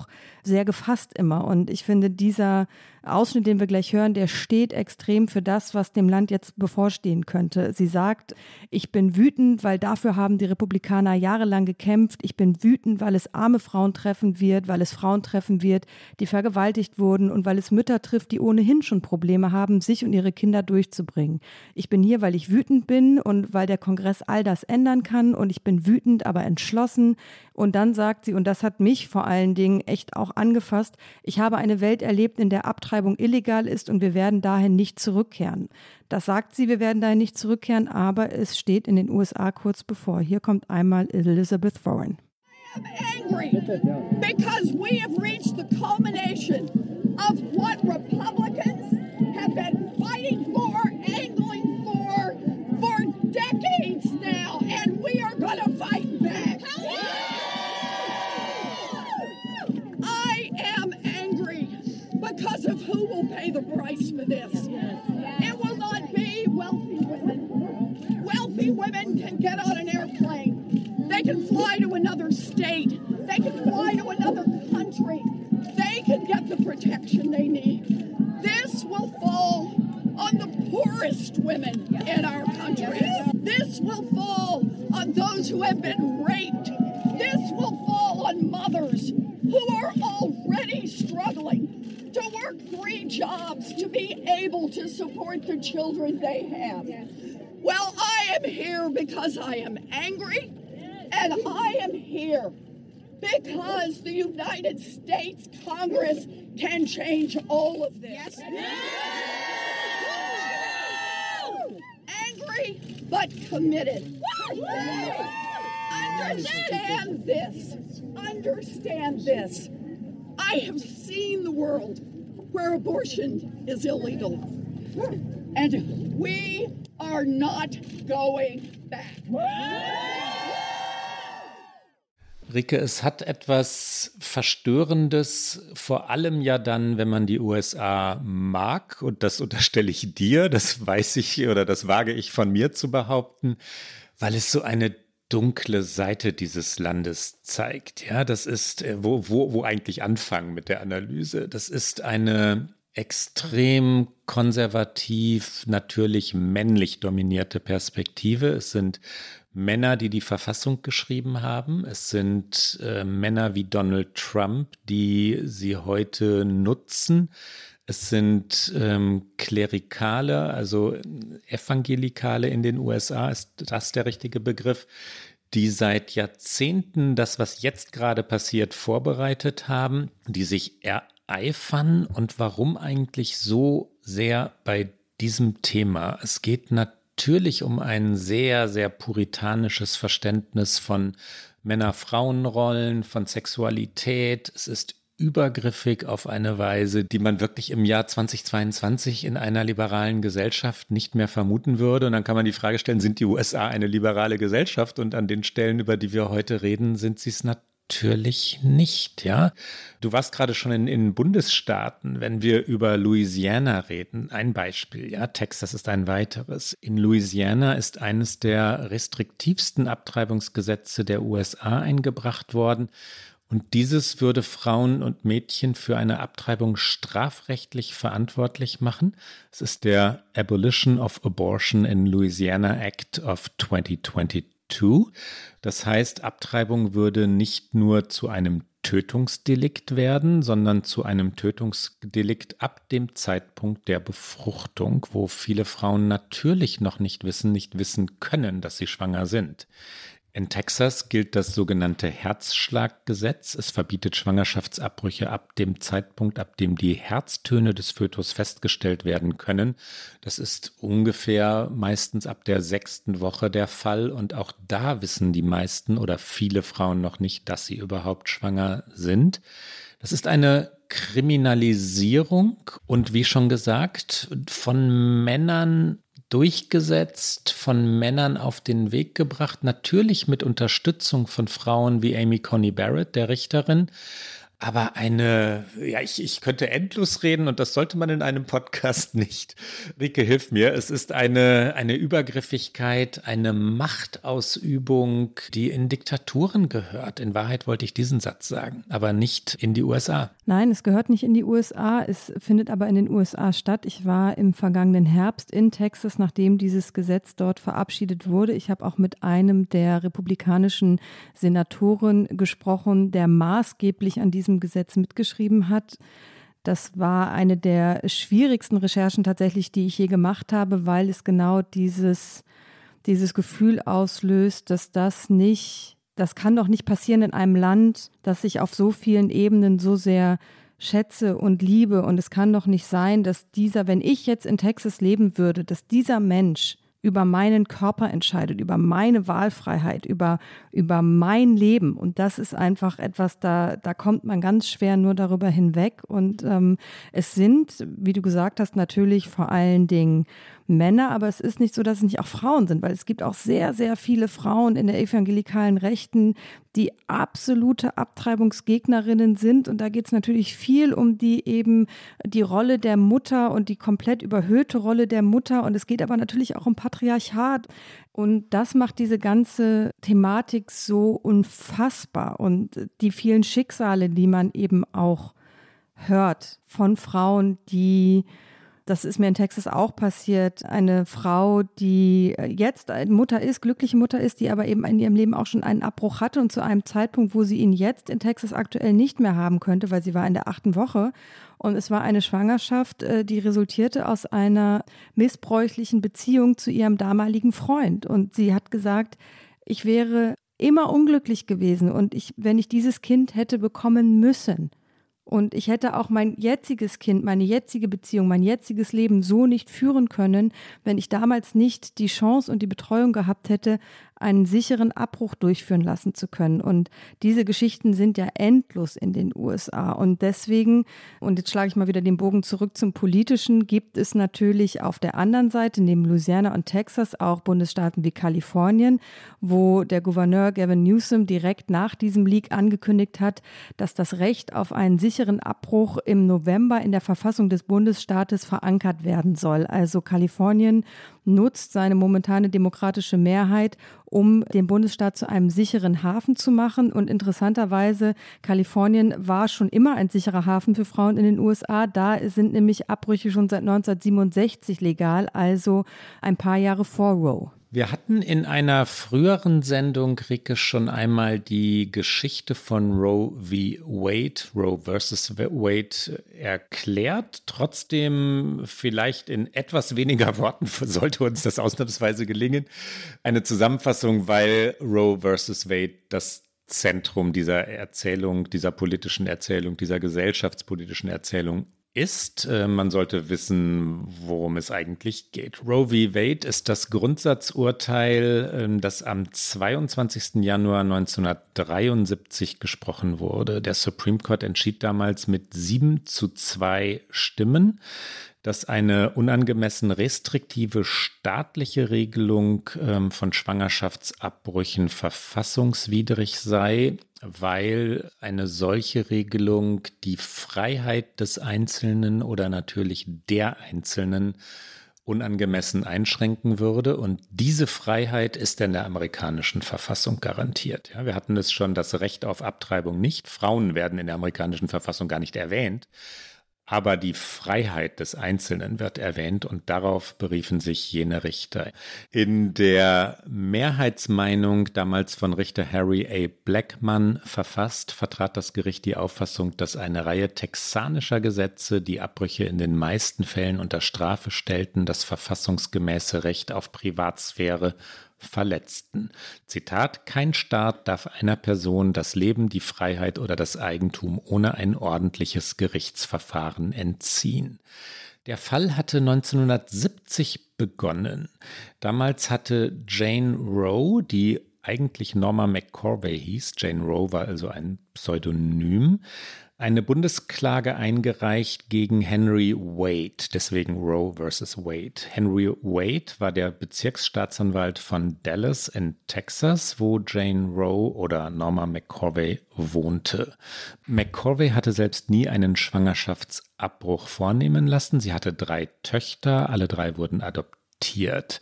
sehr gefasst immer. Und ich finde, dieser Ausschnitt, den wir gleich hören, der steht extrem für das, was dem Land jetzt bevorstehen könnte. Sie sagt, ich bin wütend, weil dafür haben die Republikaner jahrelang gekämpft. Ich bin wütend, weil es arme Frauen treffen wird, weil es Frauen treffen wird, die vergewaltigt wurden und weil es Mütter trifft, die ohnehin schon Probleme haben, sich und ihre Kinder durchzubringen. Ich bin hier, weil ich wütend bin und weil der Kongress all das ändern kann und ich bin wütend, aber entschlossen. Und dann sagt sie, und das hat mich vor allen Dingen echt auch angefasst, ich habe eine Welt erlebt, in der Abtreibung Abtreibung illegal ist und wir werden dahin nicht zurückkehren. Das sagt sie, wir werden dahin nicht zurückkehren, aber es steht in den USA kurz bevor. Hier kommt einmal Elizabeth Warren. I am angry because we have reached the culmination of what Republicans have been because of who will pay the price for this. It will not be wealthy women. Wealthy women can get on an airplane. They can fly to another state. They can fly to another country. They can get the protection they need. This will fall on the poorest women in our country. This will fall on those who have been the children they have. Well, I am here because I am angry, and I am here because the United States Congress can change all of this. Angry but committed. Understand this. understand this. I have seen the world where abortion is illegal. And we are not going back. Rike, es hat etwas Verstörendes, vor allem ja dann, wenn man die USA mag, und das unterstelle ich dir, das weiß ich oder das wage ich von mir zu behaupten, weil es so eine dunkle Seite dieses Landes zeigt. Ja, das ist, äh, wo, wo, wo eigentlich anfangen mit der Analyse. Das ist eine extrem konservativ, natürlich männlich dominierte Perspektive. Es sind Männer, die die Verfassung geschrieben haben. Es sind äh, Männer wie Donald Trump, die sie heute nutzen. Es sind ähm, Klerikale, also Evangelikale in den USA, ist das der richtige Begriff, die seit Jahrzehnten das, was jetzt gerade passiert, vorbereitet haben, die sich ereifern und warum eigentlich so sehr bei diesem Thema. Es geht natürlich um ein sehr, sehr puritanisches Verständnis von Männer-Frauen-Rollen, von Sexualität. Es ist übergriffig auf eine Weise, die man wirklich im Jahr 2022 in einer liberalen Gesellschaft nicht mehr vermuten würde. Und dann kann man die Frage stellen, sind die USA eine liberale Gesellschaft? Und an den Stellen, über die wir heute reden, sind sie es natürlich nicht, ja. Du warst gerade schon in, in, Bundesstaaten, wenn wir über Louisiana reden. Ein Beispiel, ja. Texas ist ein weiteres. In Louisiana ist eines der restriktivsten Abtreibungsgesetze der USA eingebracht worden. Und dieses würde Frauen und Mädchen für eine Abtreibung strafrechtlich verantwortlich machen. Es ist der Abolition of Abortion in Louisiana Act of 2022. Das heißt, Abtreibung würde nicht nur zu einem Tötungsdelikt werden, sondern zu einem Tötungsdelikt ab dem Zeitpunkt der Befruchtung, wo viele Frauen natürlich noch nicht wissen, nicht wissen können, dass sie schwanger sind. In Texas gilt das sogenannte Herzschlaggesetz. Es verbietet Schwangerschaftsabbrüche ab dem Zeitpunkt, ab dem die Herztöne des Fötus festgestellt werden können. Das ist ungefähr meistens ab der sechsten Woche der Fall. Und auch da wissen die meisten oder viele Frauen noch nicht, dass sie überhaupt schwanger sind. Das ist eine Kriminalisierung und wie schon gesagt, von Männern durchgesetzt, von Männern auf den Weg gebracht, natürlich mit Unterstützung von Frauen wie Amy Coney Barrett, der Richterin, aber eine, ja, ich, ich könnte endlos reden und das sollte man in einem Podcast *laughs* nicht. Rike, hilf mir. Es ist eine, eine Übergriffigkeit, eine Machtausübung, die in Diktaturen gehört. In Wahrheit wollte ich diesen Satz sagen, aber nicht in die USA. Nein, es gehört nicht in die USA. Es findet aber in den USA statt. Ich war im vergangenen Herbst in Texas, nachdem dieses Gesetz dort verabschiedet wurde. Ich habe auch mit einem der republikanischen Senatoren gesprochen, der maßgeblich an diesem Gesetz mitgeschrieben hat. Das war eine der schwierigsten Recherchen tatsächlich, die ich je gemacht habe, weil es genau dieses, dieses Gefühl auslöst, dass das nicht, das kann doch nicht passieren in einem Land, das sich auf so vielen Ebenen so sehr schätze und liebe. Und es kann doch nicht sein, dass dieser, wenn ich jetzt in Texas leben würde, dass dieser Mensch über meinen Körper entscheidet, über meine Wahlfreiheit, über, über mein Leben. Und das ist einfach etwas, da, da kommt man ganz schwer nur darüber hinweg. Und ähm, es sind, wie du gesagt hast, natürlich vor allen Dingen Männer, aber es ist nicht so, dass es nicht auch Frauen sind, weil es gibt auch sehr, sehr viele Frauen in der evangelikalen Rechten, die absolute Abtreibungsgegnerinnen sind. Und da geht es natürlich viel um die eben die Rolle der Mutter und die komplett überhöhte Rolle der Mutter. Und es geht aber natürlich auch um Patriarchat. Und das macht diese ganze Thematik so unfassbar. Und die vielen Schicksale, die man eben auch hört von Frauen, die das ist mir in Texas auch passiert. Eine Frau, die jetzt Mutter ist, glückliche Mutter ist, die aber eben in ihrem Leben auch schon einen Abbruch hatte und zu einem Zeitpunkt, wo sie ihn jetzt in Texas aktuell nicht mehr haben könnte, weil sie war in der achten Woche. Und es war eine Schwangerschaft, äh, die resultierte aus einer missbräuchlichen Beziehung zu ihrem damaligen Freund. Und sie hat gesagt, ich wäre immer unglücklich gewesen und ich, wenn ich dieses Kind hätte bekommen müssen, und ich hätte auch mein jetziges Kind, meine jetzige Beziehung, mein jetziges Leben so nicht führen können, wenn ich damals nicht die Chance und die Betreuung gehabt hätte einen sicheren Abbruch durchführen lassen zu können. Und diese Geschichten sind ja endlos in den USA. Und deswegen, und jetzt schlage ich mal wieder den Bogen zurück zum Politischen, gibt es natürlich auf der anderen Seite, neben Louisiana und Texas, auch Bundesstaaten wie Kalifornien, wo der Gouverneur Gavin Newsom direkt nach diesem Leak angekündigt hat, dass das Recht auf einen sicheren Abbruch im November in der Verfassung des Bundesstaates verankert werden soll. Also Kalifornien nutzt seine momentane demokratische Mehrheit, um den Bundesstaat zu einem sicheren Hafen zu machen. Und interessanterweise, Kalifornien war schon immer ein sicherer Hafen für Frauen in den USA. Da sind nämlich Abbrüche schon seit 1967 legal, also ein paar Jahre vor Roe. Wir hatten in einer früheren Sendung, Ricke, schon einmal die Geschichte von Roe v. Wade, Roe versus Wade erklärt. Trotzdem vielleicht in etwas weniger *laughs* Worten sollte uns das ausnahmsweise gelingen. Eine Zusammenfassung, weil Roe versus Wade das Zentrum dieser Erzählung, dieser politischen Erzählung, dieser gesellschaftspolitischen Erzählung ist. Äh, man sollte wissen, worum es eigentlich geht. Roe v. Wade ist das Grundsatzurteil, ähm, das am 22. Januar 1973 gesprochen wurde. Der Supreme Court entschied damals mit sieben zu zwei Stimmen dass eine unangemessen restriktive staatliche Regelung ähm, von Schwangerschaftsabbrüchen verfassungswidrig sei weil eine solche Regelung die Freiheit des Einzelnen oder natürlich der Einzelnen unangemessen einschränken würde. Und diese Freiheit ist in der amerikanischen Verfassung garantiert. Ja, wir hatten es schon, das Recht auf Abtreibung nicht. Frauen werden in der amerikanischen Verfassung gar nicht erwähnt. Aber die Freiheit des Einzelnen wird erwähnt und darauf beriefen sich jene Richter. In der Mehrheitsmeinung damals von Richter Harry A. Blackman verfasst, vertrat das Gericht die Auffassung, dass eine Reihe texanischer Gesetze, die Abbrüche in den meisten Fällen unter Strafe stellten, das verfassungsgemäße Recht auf Privatsphäre verletzten. Zitat, kein Staat darf einer Person das Leben, die Freiheit oder das Eigentum ohne ein ordentliches Gerichtsverfahren entziehen. Der Fall hatte 1970 begonnen. Damals hatte Jane Roe, die eigentlich Norma McCorvey hieß, Jane Roe war also ein Pseudonym, eine Bundesklage eingereicht gegen Henry Wade, deswegen Roe versus Wade. Henry Wade war der Bezirksstaatsanwalt von Dallas in Texas, wo Jane Roe oder Norma McCorvey wohnte. McCorvey hatte selbst nie einen Schwangerschaftsabbruch vornehmen lassen. Sie hatte drei Töchter, alle drei wurden adoptiert.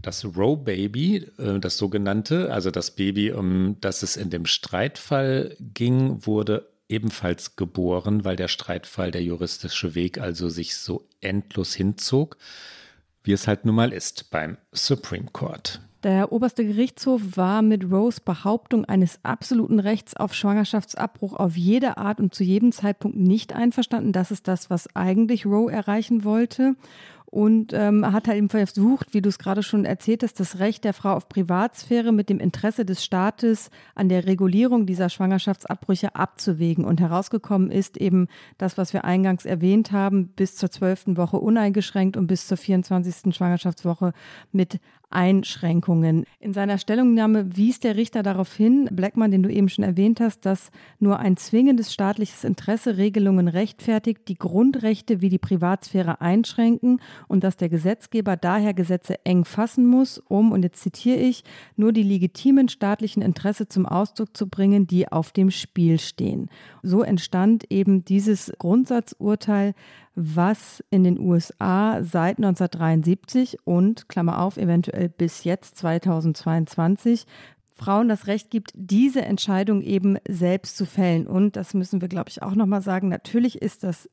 Das Roe Baby, äh, das sogenannte, also das Baby, um das es in dem Streitfall ging, wurde ebenfalls geboren, weil der Streitfall, der juristische Weg also sich so endlos hinzog, wie es halt nun mal ist beim Supreme Court. Der oberste Gerichtshof war mit Rose Behauptung eines absoluten Rechts auf Schwangerschaftsabbruch auf jede Art und zu jedem Zeitpunkt nicht einverstanden. Das ist das, was eigentlich Roe erreichen wollte und ähm, hat halt eben versucht, wie du es gerade schon erzählt hast, das Recht der Frau auf Privatsphäre mit dem Interesse des Staates an der Regulierung dieser Schwangerschaftsabbrüche abzuwägen. Und herausgekommen ist eben das, was wir eingangs erwähnt haben, bis zur zwölften Woche uneingeschränkt und bis zur 24. Schwangerschaftswoche mit Einschränkungen. In seiner Stellungnahme wies der Richter darauf hin, Blackman, den du eben schon erwähnt hast, dass nur ein zwingendes staatliches Interesse Regelungen rechtfertigt, die Grundrechte wie die Privatsphäre einschränken und dass der Gesetzgeber daher Gesetze eng fassen muss, um, und jetzt zitiere ich, nur die legitimen staatlichen Interesse zum Ausdruck zu bringen, die auf dem Spiel stehen. So entstand eben dieses Grundsatzurteil, was in den USA seit 1973 und, Klammer auf, eventuell bis jetzt 2022 Frauen das Recht gibt, diese Entscheidung eben selbst zu fällen. Und das müssen wir, glaube ich, auch nochmal sagen. Natürlich ist das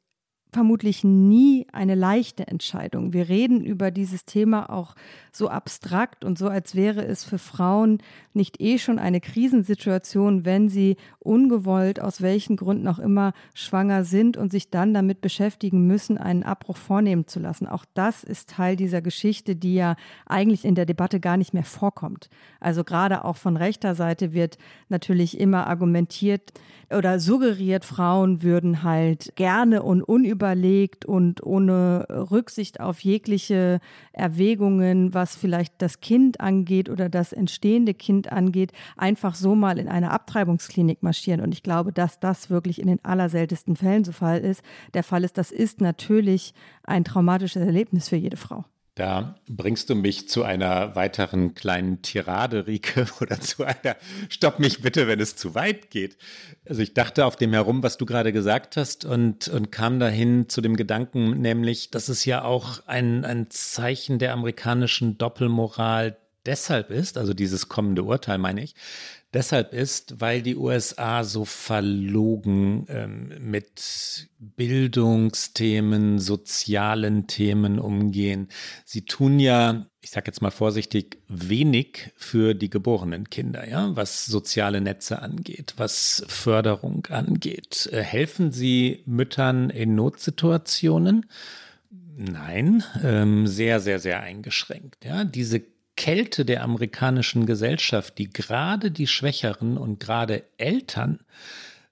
vermutlich nie eine leichte Entscheidung. Wir reden über dieses Thema auch so abstrakt und so, als wäre es für Frauen nicht eh schon eine Krisensituation, wenn sie ungewollt, aus welchen Gründen auch immer, schwanger sind und sich dann damit beschäftigen müssen, einen Abbruch vornehmen zu lassen. Auch das ist Teil dieser Geschichte, die ja eigentlich in der Debatte gar nicht mehr vorkommt. Also gerade auch von rechter Seite wird natürlich immer argumentiert oder suggeriert, Frauen würden halt gerne und unüberlegt und ohne Rücksicht auf jegliche Erwägungen, was vielleicht das Kind angeht oder das entstehende Kind angeht, einfach so mal in eine Abtreibungsklinik marschieren. Und ich glaube, dass das wirklich in den allerseltensten Fällen so Fall ist. Der Fall ist, das ist natürlich ein traumatisches Erlebnis für jede Frau. Da bringst du mich zu einer weiteren kleinen Tirade, Rike, *laughs* oder zu einer Stopp mich bitte, wenn es zu weit geht. Also ich dachte auf dem herum, was du gerade gesagt hast und, und kam dahin zu dem Gedanken, nämlich, dass es ja auch ein, ein Zeichen der amerikanischen Doppelmoral deshalb ist, also dieses kommende Urteil meine ich, deshalb ist, weil die USA so verlogen ähm, mit Bildungsthemen, sozialen Themen umgehen. Sie tun ja, ich sage jetzt mal vorsichtig, wenig für die geborenen Kinder, ja, was soziale Netze angeht, was Förderung angeht. Äh, helfen Sie Müttern in Notsituationen? Nein, ähm, sehr, sehr, sehr eingeschränkt. Ja, diese Kälte der amerikanischen Gesellschaft, die gerade die Schwächeren und gerade Eltern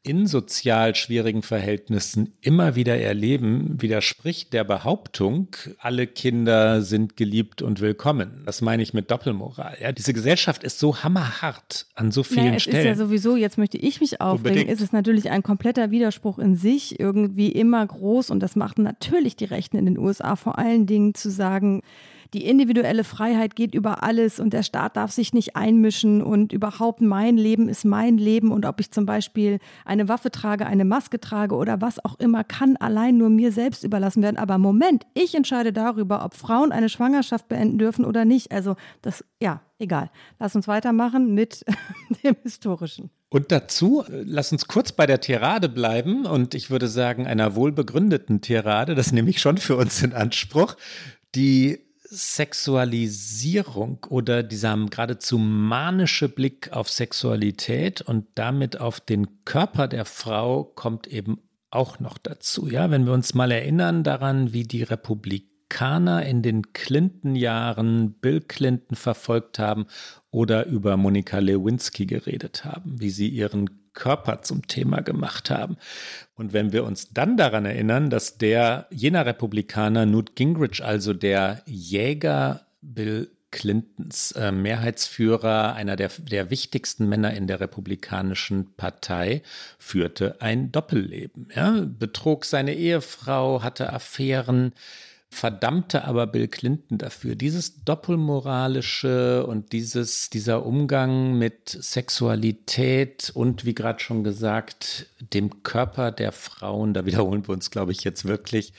in sozial schwierigen Verhältnissen immer wieder erleben, widerspricht der Behauptung, alle Kinder sind geliebt und willkommen. Das meine ich mit Doppelmoral. Ja, diese Gesellschaft ist so hammerhart an so vielen naja, es Stellen. Es ist ja sowieso, jetzt möchte ich mich aufregen, ist es natürlich ein kompletter Widerspruch in sich, irgendwie immer groß und das macht natürlich die Rechten in den USA vor allen Dingen zu sagen, die individuelle Freiheit geht über alles und der Staat darf sich nicht einmischen und überhaupt mein Leben ist mein Leben und ob ich zum Beispiel eine Waffe trage, eine Maske trage oder was auch immer, kann allein nur mir selbst überlassen werden. Aber Moment, ich entscheide darüber, ob Frauen eine Schwangerschaft beenden dürfen oder nicht. Also das, ja, egal. Lass uns weitermachen mit *laughs* dem Historischen. Und dazu, lass uns kurz bei der Tirade bleiben und ich würde sagen, einer wohlbegründeten Tirade, das nehme ich schon für uns in Anspruch, die Sexualisierung oder dieser geradezu manische Blick auf Sexualität und damit auf den Körper der Frau kommt eben auch noch dazu. Ja, wenn wir uns mal erinnern daran, wie die Republikaner in den Clinton-Jahren Bill Clinton verfolgt haben oder über Monika Lewinsky geredet haben, wie sie ihren Körper zum Thema gemacht haben. Und wenn wir uns dann daran erinnern, dass der jener Republikaner Newt Gingrich, also der Jäger Bill Clintons äh, Mehrheitsführer, einer der, der wichtigsten Männer in der Republikanischen Partei, führte ein Doppelleben. Ja? Betrog seine Ehefrau, hatte Affären, verdammte aber Bill Clinton dafür. Dieses doppelmoralische und dieses, dieser Umgang mit Sexualität und wie gerade schon gesagt, dem Körper der Frauen, da wiederholen wir uns, glaube ich, jetzt wirklich,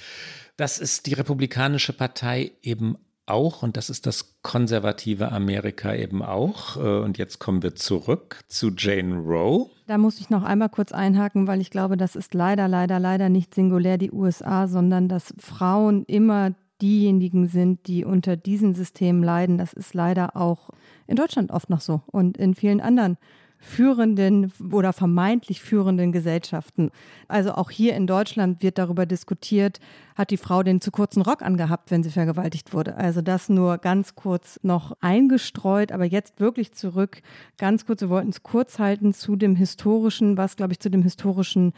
das ist die Republikanische Partei eben auch und das ist das konservative Amerika eben auch. Äh, und jetzt kommen wir zurück zu Jane Roe. Da muss ich noch einmal kurz einhaken, weil ich glaube, das ist leider, leider, leider nicht singulär die USA, sondern dass Frauen immer diejenigen sind, die unter diesen Systemen leiden. Das ist leider auch in Deutschland oft noch so und in vielen anderen führenden oder vermeintlich führenden Gesellschaften. Also auch hier in Deutschland wird darüber diskutiert, hat die Frau den zu kurzen Rock angehabt, wenn sie vergewaltigt wurde. Also das nur ganz kurz noch eingestreut, aber jetzt wirklich zurück. Ganz kurz, wir wollten es kurz halten zu dem historischen, was glaube ich zu dem historischen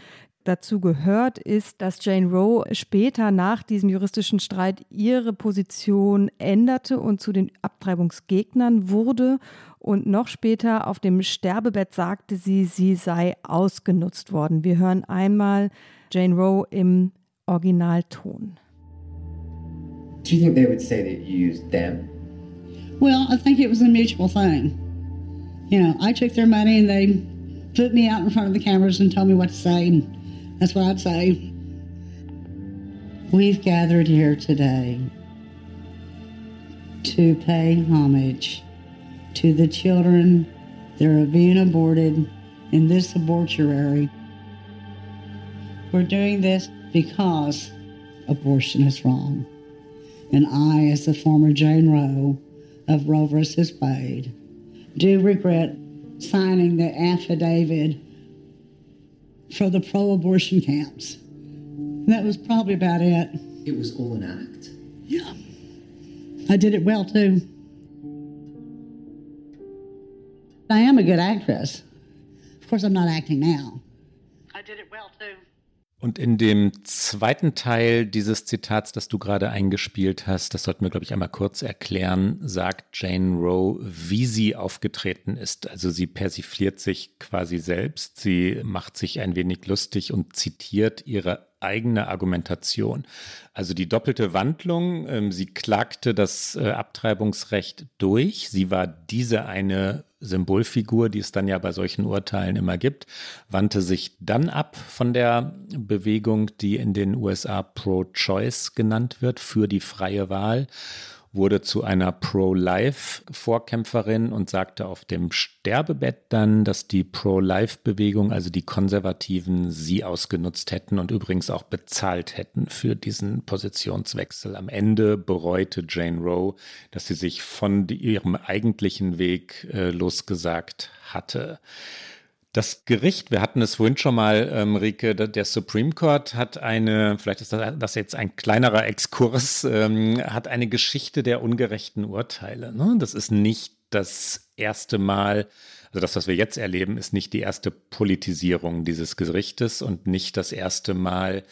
dazu gehört, ist, dass Jane Roe später nach diesem juristischen Streit ihre Position änderte und zu den Abtreibungsgegnern wurde. Und noch später auf dem Sterbebett sagte sie, sie sei ausgenutzt worden. Wir hören einmal Jane Roe im Originalton. Do you think they would say that you used them? Well, I think it was a mutual thing. You know, I took their money and they put me out in front of the cameras and told me what to say. And That's what I'd say. We've gathered here today to pay homage to the children that are being aborted in this abortuary. We're doing this because abortion is wrong. And I, as the former Jane Roe of Roe versus Wade, do regret signing the affidavit for the pro abortion camps. And that was probably about it. It was all an act. Yeah. I did it well too. I am a good actress. Of course, I'm not acting now. I did it well too. Und in dem zweiten Teil dieses Zitats, das du gerade eingespielt hast, das sollten wir, glaube ich, einmal kurz erklären, sagt Jane Rowe, wie sie aufgetreten ist. Also sie persifliert sich quasi selbst, sie macht sich ein wenig lustig und zitiert ihre eigene Argumentation. Also die doppelte Wandlung, ähm, sie klagte das äh, Abtreibungsrecht durch. Sie war diese eine Symbolfigur, die es dann ja bei solchen Urteilen immer gibt, wandte sich dann ab von der Bewegung, die in den USA Pro-Choice genannt wird, für die freie Wahl wurde zu einer Pro-Life-Vorkämpferin und sagte auf dem Sterbebett dann, dass die Pro-Life-Bewegung, also die Konservativen, sie ausgenutzt hätten und übrigens auch bezahlt hätten für diesen Positionswechsel. Am Ende bereute Jane Rowe, dass sie sich von ihrem eigentlichen Weg äh, losgesagt hatte. Das Gericht, wir hatten es vorhin schon mal, ähm, Rike, der Supreme Court hat eine, vielleicht ist das, jetzt ein kleinerer Exkurs, ähm, hat eine Geschichte der ungerechten Urteile. Ne? Das ist nicht das erste Mal, also das, was wir jetzt erleben, ist nicht die erste Politisierung dieses Gerichtes und nicht das erste Mal,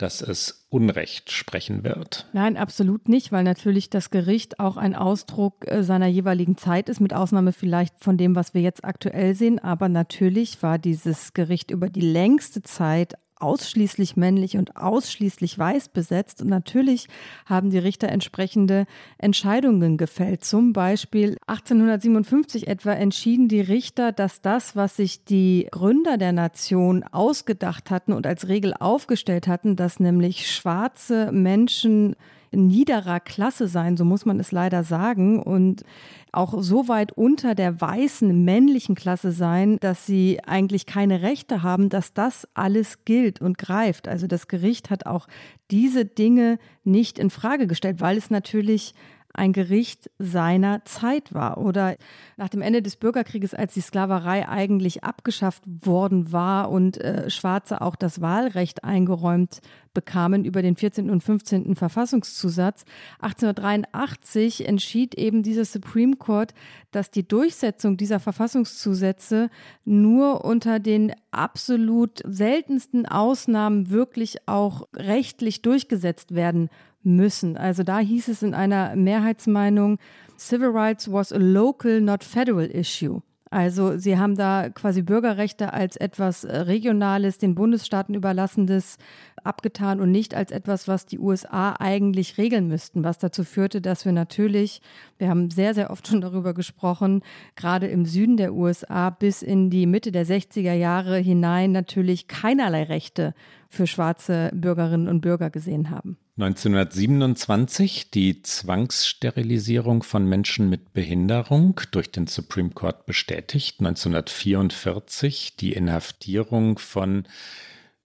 dass es Unrecht sprechen wird. Nein, absolut nicht, weil natürlich das Gericht auch ein Ausdruck äh, seiner jeweiligen Zeit ist, mit Ausnahme vielleicht von dem, was wir jetzt aktuell sehen. Aber natürlich war dieses Gericht über die längste Zeit ausschließlich männlich und ausschließlich weiß besetzt. Und natürlich haben die Richter entsprechende Entscheidungen gefällt. Zum Beispiel 1857 etwa entschieden die Richter, dass das, was sich die Gründer der Nation ausgedacht hatten und als Regel aufgestellt hatten, dass nämlich schwarze Menschen niederer Klasse sein, so muss man es leider sagen, und auch so weit unter der weißen männlichen Klasse sein, dass sie eigentlich keine Rechte haben, dass das alles gilt und greift. Also das Gericht hat auch diese Dinge nicht in Frage gestellt, weil es natürlich ein Gericht seiner Zeit war. Oder nach dem Ende des Bürgerkrieges, als die Sklaverei eigentlich abgeschafft worden war und äh, Schwarze auch das Wahlrecht eingeräumt bekamen über den 14. und 15. Verfassungszusatz. 1883 entschied eben dieser Supreme Court, dass die Durchsetzung dieser Verfassungszusätze nur unter den absolut seltensten Ausnahmen wirklich auch rechtlich durchgesetzt werden müssen. Also da hieß es in einer Mehrheitsmeinung, Civil Rights was a local, not federal issue. Also sie haben da quasi Bürgerrechte als etwas äh, Regionales, den Bundesstaaten überlassendes abgetan und nicht als etwas, was die USA eigentlich regeln müssten, was dazu führte, dass wir natürlich, wir haben sehr, sehr oft *laughs* schon darüber gesprochen, gerade im Süden der USA bis in die Mitte der 60er Jahre hinein natürlich keinerlei Rechte für schwarze Bürgerinnen und Bürger gesehen haben. 1927 die Zwangssterilisierung von Menschen mit Behinderung durch den Supreme Court bestätigt. 1944 die Inhaftierung von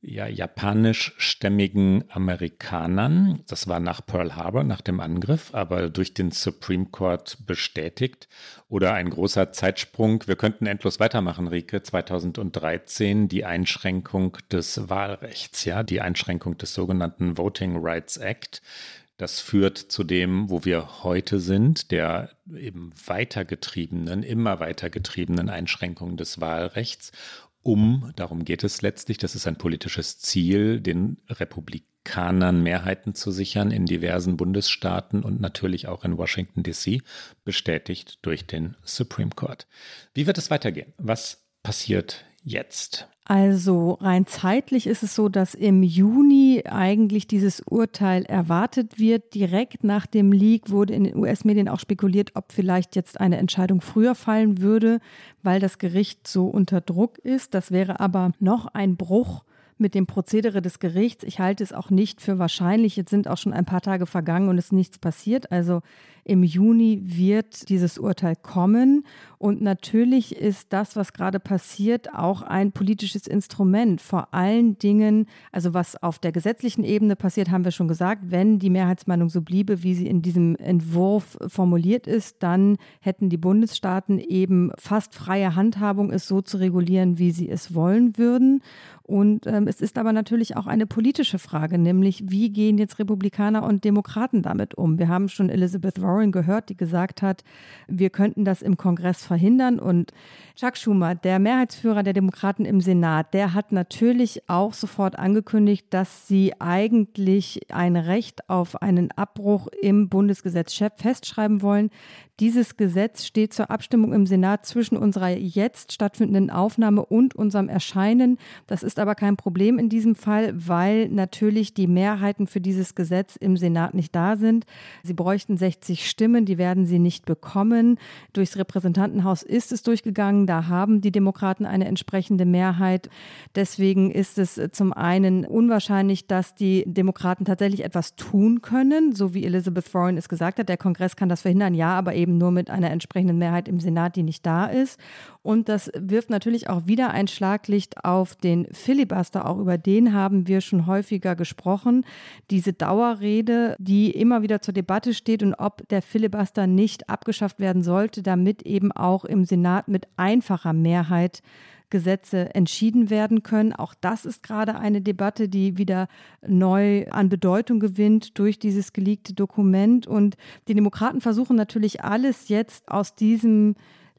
ja, japanischstämmigen Amerikanern. Das war nach Pearl Harbor, nach dem Angriff, aber durch den Supreme Court bestätigt. Oder ein großer Zeitsprung. Wir könnten endlos weitermachen, Rike. 2013 die Einschränkung des Wahlrechts, ja, die Einschränkung des sogenannten Voting Rights Act. Das führt zu dem, wo wir heute sind, der eben weitergetriebenen, immer weitergetriebenen Einschränkung des Wahlrechts um, darum geht es letztlich, das ist ein politisches Ziel, den Republikanern Mehrheiten zu sichern in diversen Bundesstaaten und natürlich auch in Washington, DC, bestätigt durch den Supreme Court. Wie wird es weitergehen? Was passiert jetzt? Also rein zeitlich ist es so, dass im Juni eigentlich dieses Urteil erwartet wird. Direkt nach dem Leak wurde in den US-Medien auch spekuliert, ob vielleicht jetzt eine Entscheidung früher fallen würde, weil das Gericht so unter Druck ist. Das wäre aber noch ein Bruch mit dem Prozedere des Gerichts. Ich halte es auch nicht für wahrscheinlich. Jetzt sind auch schon ein paar Tage vergangen und es ist nichts passiert. Also im Juni wird dieses Urteil kommen. Und natürlich ist das, was gerade passiert, auch ein politisches Instrument. Vor allen Dingen, also was auf der gesetzlichen Ebene passiert, haben wir schon gesagt, wenn die Mehrheitsmeinung so bliebe, wie sie in diesem Entwurf formuliert ist, dann hätten die Bundesstaaten eben fast freie Handhabung, es so zu regulieren, wie sie es wollen würden. Und ähm, es ist aber natürlich auch eine politische Frage, nämlich wie gehen jetzt Republikaner und Demokraten damit um? Wir haben schon Elizabeth Warren Warren gehört, die gesagt hat, wir könnten das im Kongress verhindern. Und Chuck Schumer, der Mehrheitsführer der Demokraten im Senat, der hat natürlich auch sofort angekündigt, dass sie eigentlich ein Recht auf einen Abbruch im Bundesgesetz festschreiben wollen. Dieses Gesetz steht zur Abstimmung im Senat zwischen unserer jetzt stattfindenden Aufnahme und unserem Erscheinen. Das ist aber kein Problem in diesem Fall, weil natürlich die Mehrheiten für dieses Gesetz im Senat nicht da sind. Sie bräuchten 60 Stimmen, die werden sie nicht bekommen. Durchs Repräsentantenhaus ist es durchgegangen, da haben die Demokraten eine entsprechende Mehrheit. Deswegen ist es zum einen unwahrscheinlich, dass die Demokraten tatsächlich etwas tun können, so wie Elizabeth Warren es gesagt hat. Der Kongress kann das verhindern, ja, aber eben nur mit einer entsprechenden Mehrheit im Senat, die nicht da ist. Und das wirft natürlich auch wieder ein Schlaglicht auf den Filibuster. Auch über den haben wir schon häufiger gesprochen. Diese Dauerrede, die immer wieder zur Debatte steht und ob der Filibuster nicht abgeschafft werden sollte, damit eben auch im Senat mit einfacher Mehrheit Gesetze entschieden werden können. Auch das ist gerade eine Debatte, die wieder neu an Bedeutung gewinnt durch dieses geleakte Dokument. Und die Demokraten versuchen natürlich alles jetzt aus diesem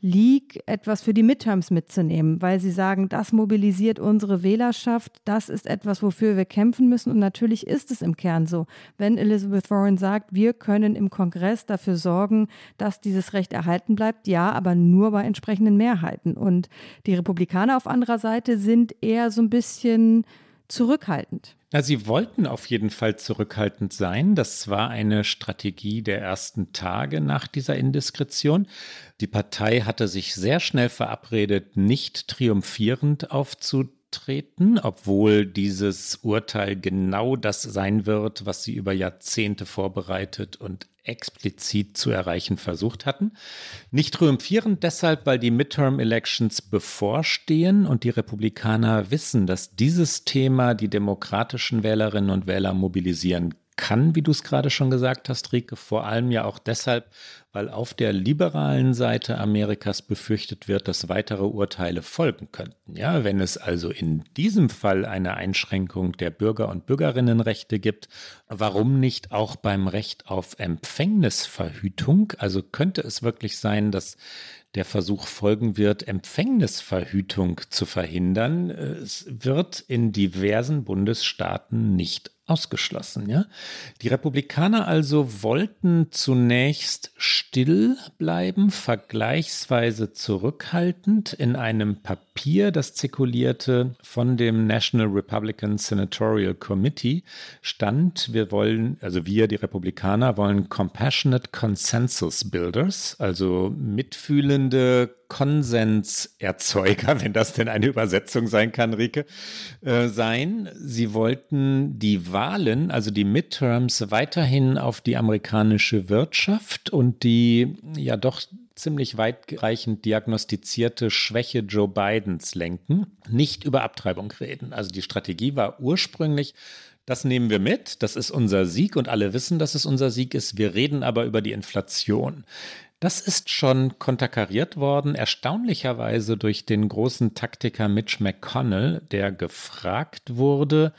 League etwas für die Midterms mitzunehmen, weil sie sagen, das mobilisiert unsere Wählerschaft, das ist etwas, wofür wir kämpfen müssen. Und natürlich ist es im Kern so. Wenn Elizabeth Warren sagt, wir können im Kongress dafür sorgen, dass dieses Recht erhalten bleibt, ja, aber nur bei entsprechenden Mehrheiten. Und die Republikaner auf anderer Seite sind eher so ein bisschen zurückhaltend. Na, sie wollten auf jeden Fall zurückhaltend sein. Das war eine Strategie der ersten Tage nach dieser Indiskretion. Die Partei hatte sich sehr schnell verabredet, nicht triumphierend aufzutreten, obwohl dieses Urteil genau das sein wird, was sie über Jahrzehnte vorbereitet und explizit zu erreichen versucht hatten. Nicht triumphierend deshalb, weil die Midterm-Elections bevorstehen und die Republikaner wissen, dass dieses Thema die demokratischen Wählerinnen und Wähler mobilisieren kann, wie du es gerade schon gesagt hast, Rike, vor allem ja auch deshalb, weil auf der liberalen Seite Amerikas befürchtet wird, dass weitere Urteile folgen könnten. Ja, wenn es also in diesem Fall eine Einschränkung der Bürger- und Bürgerinnenrechte gibt, warum nicht auch beim Recht auf Empfängnisverhütung? Also könnte es wirklich sein, dass der Versuch folgen wird, Empfängnisverhütung zu verhindern. Es wird in diversen Bundesstaaten nicht ausgeschlossen. Ja? Die Republikaner also wollten zunächst still bleiben, vergleichsweise zurückhaltend in einem Papier, das zirkulierte von dem National Republican Senatorial Committee, stand, wir wollen, also wir, die Republikaner, wollen Compassionate Consensus Builders, also mitfühlende Konsenserzeuger, *laughs* wenn das denn eine Übersetzung sein kann, Rike, äh, sein. Sie wollten die Wahlen, also die Midterms, weiterhin auf die amerikanische Wirtschaft und die ja doch ziemlich weitreichend diagnostizierte Schwäche Joe Bidens lenken, nicht über Abtreibung reden. Also die Strategie war ursprünglich, das nehmen wir mit, das ist unser Sieg und alle wissen, dass es unser Sieg ist. Wir reden aber über die Inflation. Das ist schon konterkariert worden, erstaunlicherweise durch den großen Taktiker Mitch McConnell, der gefragt wurde,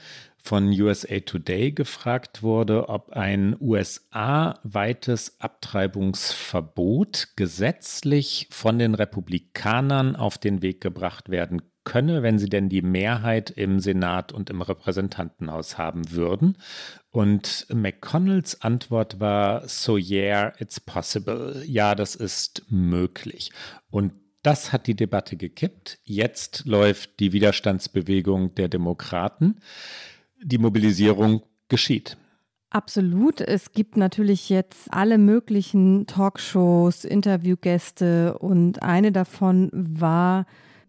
von USA Today gefragt wurde, ob ein USA-weites Abtreibungsverbot gesetzlich von den Republikanern auf den Weg gebracht werden könne, wenn sie denn die Mehrheit im Senat und im Repräsentantenhaus haben würden. Und McConnells Antwort war, so yeah, it's possible. Ja, das ist möglich. Und das hat die Debatte gekippt. Jetzt läuft die Widerstandsbewegung der Demokraten. Die Mobilisierung geschieht. Absolut. Es gibt natürlich jetzt alle möglichen Talkshows, Interviewgäste und eine davon war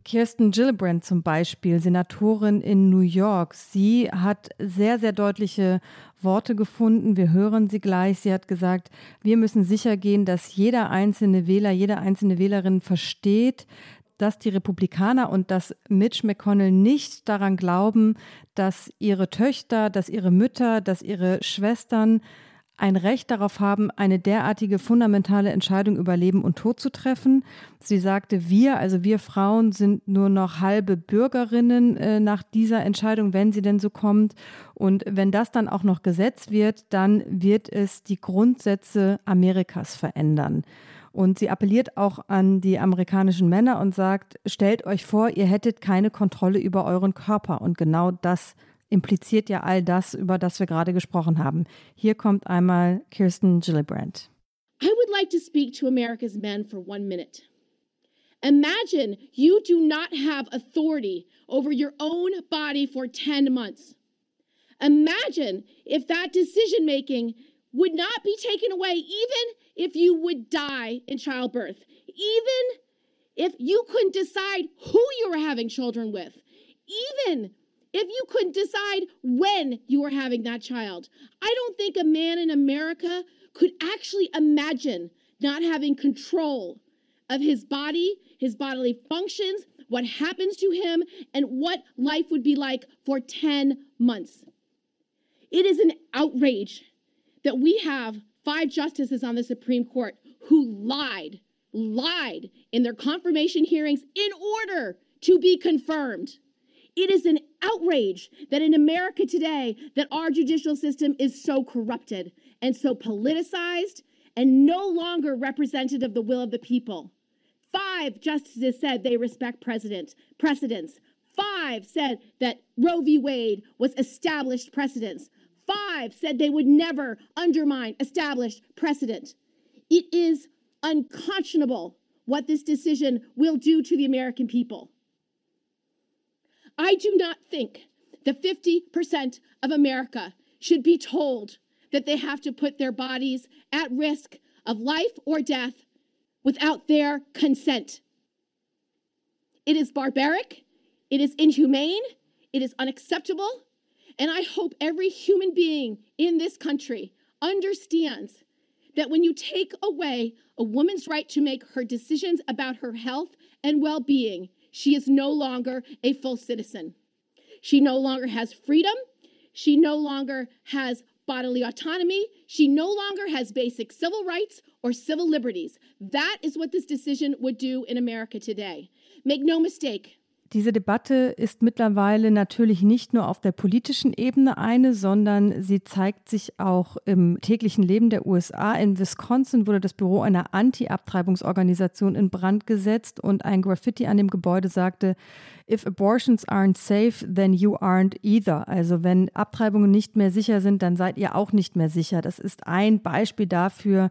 Kirsten Gillibrand zum Beispiel, Senatorin in New York. Sie hat sehr, sehr deutliche Worte gefunden. Wir hören sie gleich. Sie hat gesagt, wir müssen sicher gehen, dass jeder einzelne Wähler, jede einzelne Wählerin versteht, dass die Republikaner und dass Mitch McConnell nicht daran glauben, dass ihre Töchter, dass ihre Mütter, dass ihre Schwestern ein Recht darauf haben, eine derartige fundamentale Entscheidung über Leben und Tod zu treffen. Sie sagte, wir, also wir Frauen, sind nur noch halbe Bürgerinnen äh, nach dieser Entscheidung, wenn sie denn so kommt. Und wenn das dann auch noch Gesetz wird, dann wird es die Grundsätze Amerikas verändern. Und sie appelliert auch an die amerikanischen Männer und sagt, stellt euch vor, ihr hättet keine Kontrolle über euren Körper. Und genau das impliziert ja all das, über das wir gerade gesprochen haben. Hier kommt einmal Kirsten Gillibrand. I would like to speak to America's men for one minute. Imagine you do not have authority over your own body for 10 months. Imagine if that decision making would not be taken away, even if you would die in childbirth, even if you couldn't decide who you were having children with, even if you couldn't decide when you were having that child. I don't think a man in America could actually imagine not having control of his body, his bodily functions, what happens to him, and what life would be like for 10 months. It is an outrage that we have five justices on the Supreme Court who lied, lied in their confirmation hearings in order to be confirmed. It is an outrage that in America today that our judicial system is so corrupted and so politicized and no longer representative of the will of the people. Five justices said they respect precedent, precedents. Five said that Roe v. Wade was established precedents. Five said they would never undermine established precedent. It is unconscionable what this decision will do to the American people. I do not think that 50% of America should be told that they have to put their bodies at risk of life or death without their consent. It is barbaric, it is inhumane, it is unacceptable, and I hope every human being in this country understands that when you take away a woman's right to make her decisions about her health and well being, she is no longer a full citizen. She no longer has freedom. She no longer has bodily autonomy. She no longer has basic civil rights or civil liberties. That is what this decision would do in America today. Make no mistake, Diese Debatte ist mittlerweile natürlich nicht nur auf der politischen Ebene eine, sondern sie zeigt sich auch im täglichen Leben der USA. In Wisconsin wurde das Büro einer Anti-Abtreibungsorganisation in Brand gesetzt und ein Graffiti an dem Gebäude sagte, If abortions aren't safe, then you aren't either. Also wenn Abtreibungen nicht mehr sicher sind, dann seid ihr auch nicht mehr sicher. Das ist ein Beispiel dafür,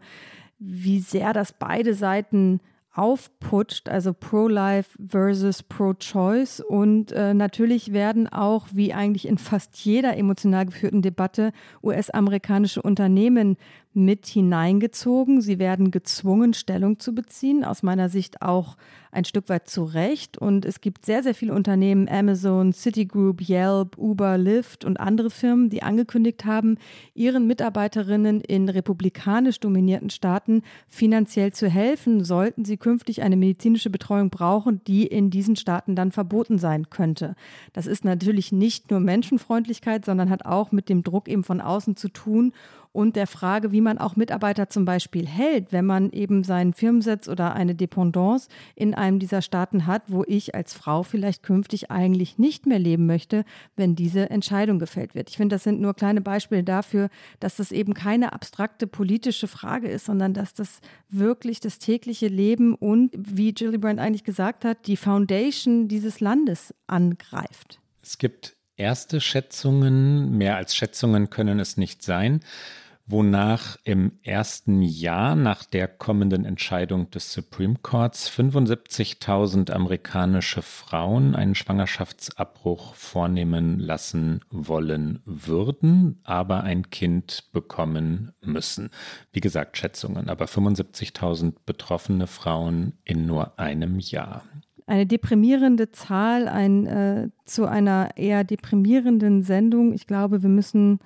wie sehr das beide Seiten aufputscht, also Pro-Life versus Pro-Choice. Und äh, natürlich werden auch, wie eigentlich in fast jeder emotional geführten Debatte, US-amerikanische Unternehmen mit hineingezogen. Sie werden gezwungen, Stellung zu beziehen, aus meiner Sicht auch ein Stück weit zu Recht. Und es gibt sehr, sehr viele Unternehmen, Amazon, Citigroup, Yelp, Uber, Lyft und andere Firmen, die angekündigt haben, ihren Mitarbeiterinnen in republikanisch dominierten Staaten finanziell zu helfen, sollten sie künftig eine medizinische Betreuung brauchen, die in diesen Staaten dann verboten sein könnte. Das ist natürlich nicht nur Menschenfreundlichkeit, sondern hat auch mit dem Druck eben von außen zu tun und der Frage, wie man auch Mitarbeiter zum Beispiel hält, wenn man eben seinen Firmensitz oder eine Dependance in einem dieser Staaten hat, wo ich als Frau vielleicht künftig eigentlich nicht mehr leben möchte, wenn diese Entscheidung gefällt wird. Ich finde, das sind nur kleine Beispiele dafür, dass das eben keine abstrakte politische Frage ist, sondern dass das wirklich das tägliche Leben und, wie Gillibrand eigentlich gesagt hat, die Foundation dieses Landes angreift. Es gibt erste Schätzungen, mehr als Schätzungen können es nicht sein, wonach im ersten Jahr nach der kommenden Entscheidung des Supreme Courts 75.000 amerikanische Frauen einen Schwangerschaftsabbruch vornehmen lassen wollen würden, aber ein Kind bekommen müssen. Wie gesagt, Schätzungen, aber 75.000 betroffene Frauen in nur einem Jahr eine deprimierende Zahl, ein, äh, zu einer eher deprimierenden Sendung. Ich glaube, wir müssen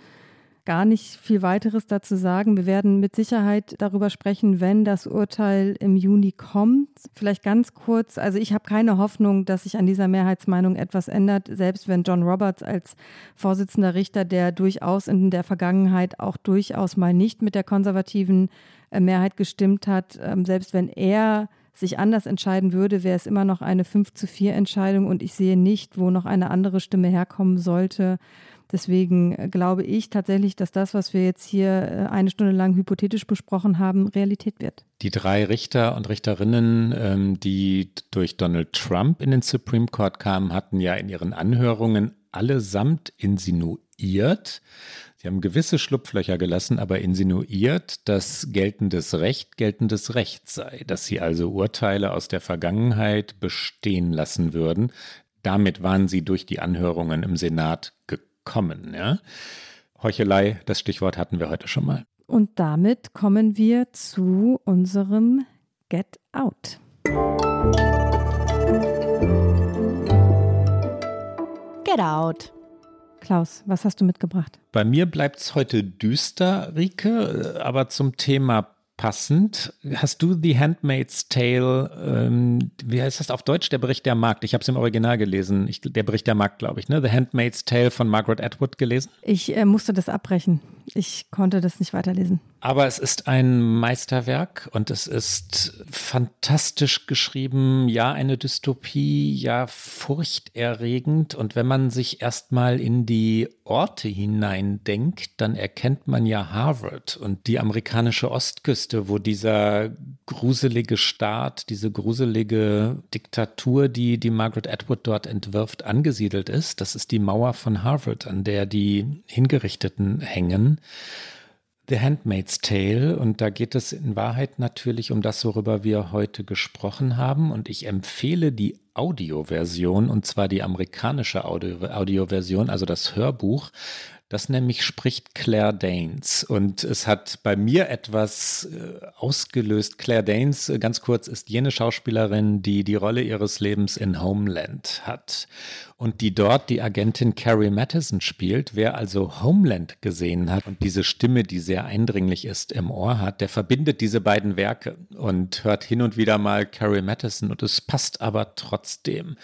gar nicht viel weiteres dazu sagen. Wir werden mit Sicherheit darüber sprechen, wenn das Urteil im Juni kommt. Vielleicht ganz kurz, also ich habe keine Hoffnung, dass sich an dieser Mehrheitsmeinung etwas ändert, selbst wenn John Roberts als Vorsitzender Richter, der durchaus in der Vergangenheit auch durchaus mal nicht mit der konservativen äh, Mehrheit gestimmt hat, ähm, selbst wenn er sich anders entscheiden würde, wäre es immer noch eine 5 zu 4 Entscheidung und ich sehe nicht, wo noch eine andere Stimme herkommen sollte. Deswegen äh, glaube ich tatsächlich, dass das, was wir jetzt hier äh, eine Stunde lang hypothetisch besprochen haben, Realität wird. Die drei Richter und Richterinnen, ähm, die durch Donald Trump in den Supreme Court kamen, hatten ja in ihren Anhörungen allesamt insinuiert, Sie haben gewisse Schlupflöcher gelassen, aber insinuiert, dass geltendes Recht geltendes Recht sei, dass sie also Urteile aus der Vergangenheit bestehen lassen würden. Damit waren sie durch die Anhörungen im Senat gekommen. Ja? Heuchelei, das Stichwort hatten wir heute schon mal. Und damit kommen wir zu unserem Get Out. Get Out. Klaus, was hast du mitgebracht? Bei mir bleibt es heute düster, Rike, aber zum Thema passend. Hast du The Handmaid's Tale, ähm, wie heißt das auf Deutsch? Der Bericht der Markt. Ich habe es im Original gelesen. Ich, der Bericht der Markt, glaube ich. Ne? The Handmaid's Tale von Margaret Atwood gelesen? Ich äh, musste das abbrechen. Ich konnte das nicht weiterlesen. Aber es ist ein Meisterwerk und es ist fantastisch geschrieben, ja, eine Dystopie, ja, furchterregend. Und wenn man sich erstmal in die Orte hineindenkt, dann erkennt man ja Harvard und die amerikanische Ostküste, wo dieser gruselige Staat, diese gruselige Diktatur, die die Margaret Atwood dort entwirft, angesiedelt ist. Das ist die Mauer von Harvard, an der die Hingerichteten hängen. The Handmaid's Tale und da geht es in Wahrheit natürlich um das, worüber wir heute gesprochen haben und ich empfehle die Audioversion und zwar die amerikanische Audio Audioversion, also das Hörbuch. Das nämlich spricht Claire Danes und es hat bei mir etwas äh, ausgelöst. Claire Danes, äh, ganz kurz, ist jene Schauspielerin, die die Rolle ihres Lebens in Homeland hat und die dort die Agentin Carrie Matheson spielt. Wer also Homeland gesehen hat und diese Stimme, die sehr eindringlich ist, im Ohr hat, der verbindet diese beiden Werke und hört hin und wieder mal Carrie Matheson und es passt aber trotzdem.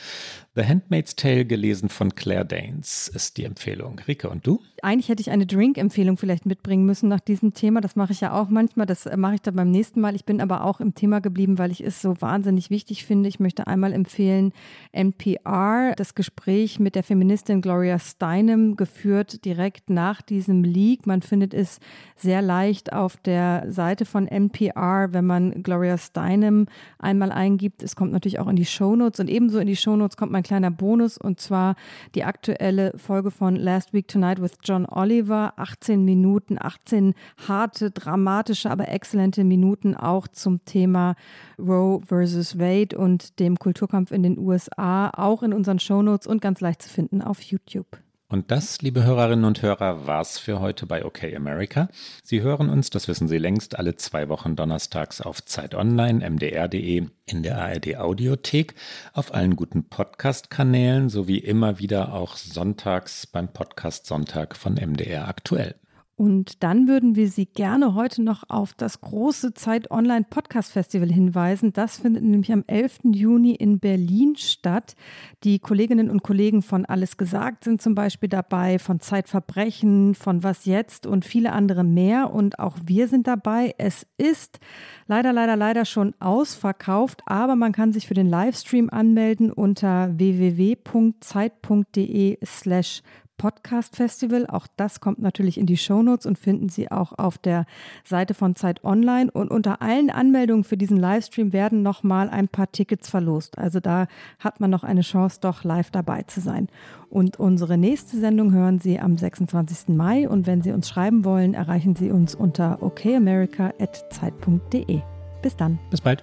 The Handmaid's Tale gelesen von Claire Danes ist die Empfehlung. Rike, und du? Eigentlich hätte ich eine Drink-Empfehlung vielleicht mitbringen müssen nach diesem Thema. Das mache ich ja auch manchmal. Das äh, mache ich dann beim nächsten Mal. Ich bin aber auch im Thema geblieben, weil ich es so wahnsinnig wichtig finde. Ich möchte einmal empfehlen NPR, das Gespräch mit der Feministin Gloria Steinem geführt direkt nach diesem Leak. Man findet es sehr leicht auf der Seite von NPR, wenn man Gloria Steinem einmal eingibt. Es kommt natürlich auch in die Shownotes und ebenso in die Shownotes kommt mein kleiner Bonus und zwar die aktuelle Folge von Last Week Tonight with John Oliver. 18 Minuten, 18 harte, dramatische, aber exzellente Minuten auch zum Thema Roe versus Wade und dem Kulturkampf in den USA, auch in unseren Shownotes und ganz leicht zu finden auf YouTube. Und das, liebe Hörerinnen und Hörer, war's für heute bei OK America. Sie hören uns, das wissen Sie längst, alle zwei Wochen donnerstags auf Zeit Online, mdr.de, in der ARD Audiothek, auf allen guten Podcast-Kanälen sowie immer wieder auch sonntags beim Podcast Sonntag von MDR aktuell. Und dann würden wir Sie gerne heute noch auf das große Zeit Online Podcast Festival hinweisen. Das findet nämlich am 11. Juni in Berlin statt. Die Kolleginnen und Kollegen von Alles Gesagt sind zum Beispiel dabei, von Zeitverbrechen, von Was Jetzt und viele andere mehr. Und auch wir sind dabei. Es ist leider, leider, leider schon ausverkauft, aber man kann sich für den Livestream anmelden unter www.zeit.de slash Podcast Festival. Auch das kommt natürlich in die Shownotes und finden Sie auch auf der Seite von Zeit Online. Und unter allen Anmeldungen für diesen Livestream werden nochmal ein paar Tickets verlost. Also da hat man noch eine Chance, doch live dabei zu sein. Und unsere nächste Sendung hören Sie am 26. Mai. Und wenn Sie uns schreiben wollen, erreichen Sie uns unter okamerica.zeit.de. Bis dann. Bis bald.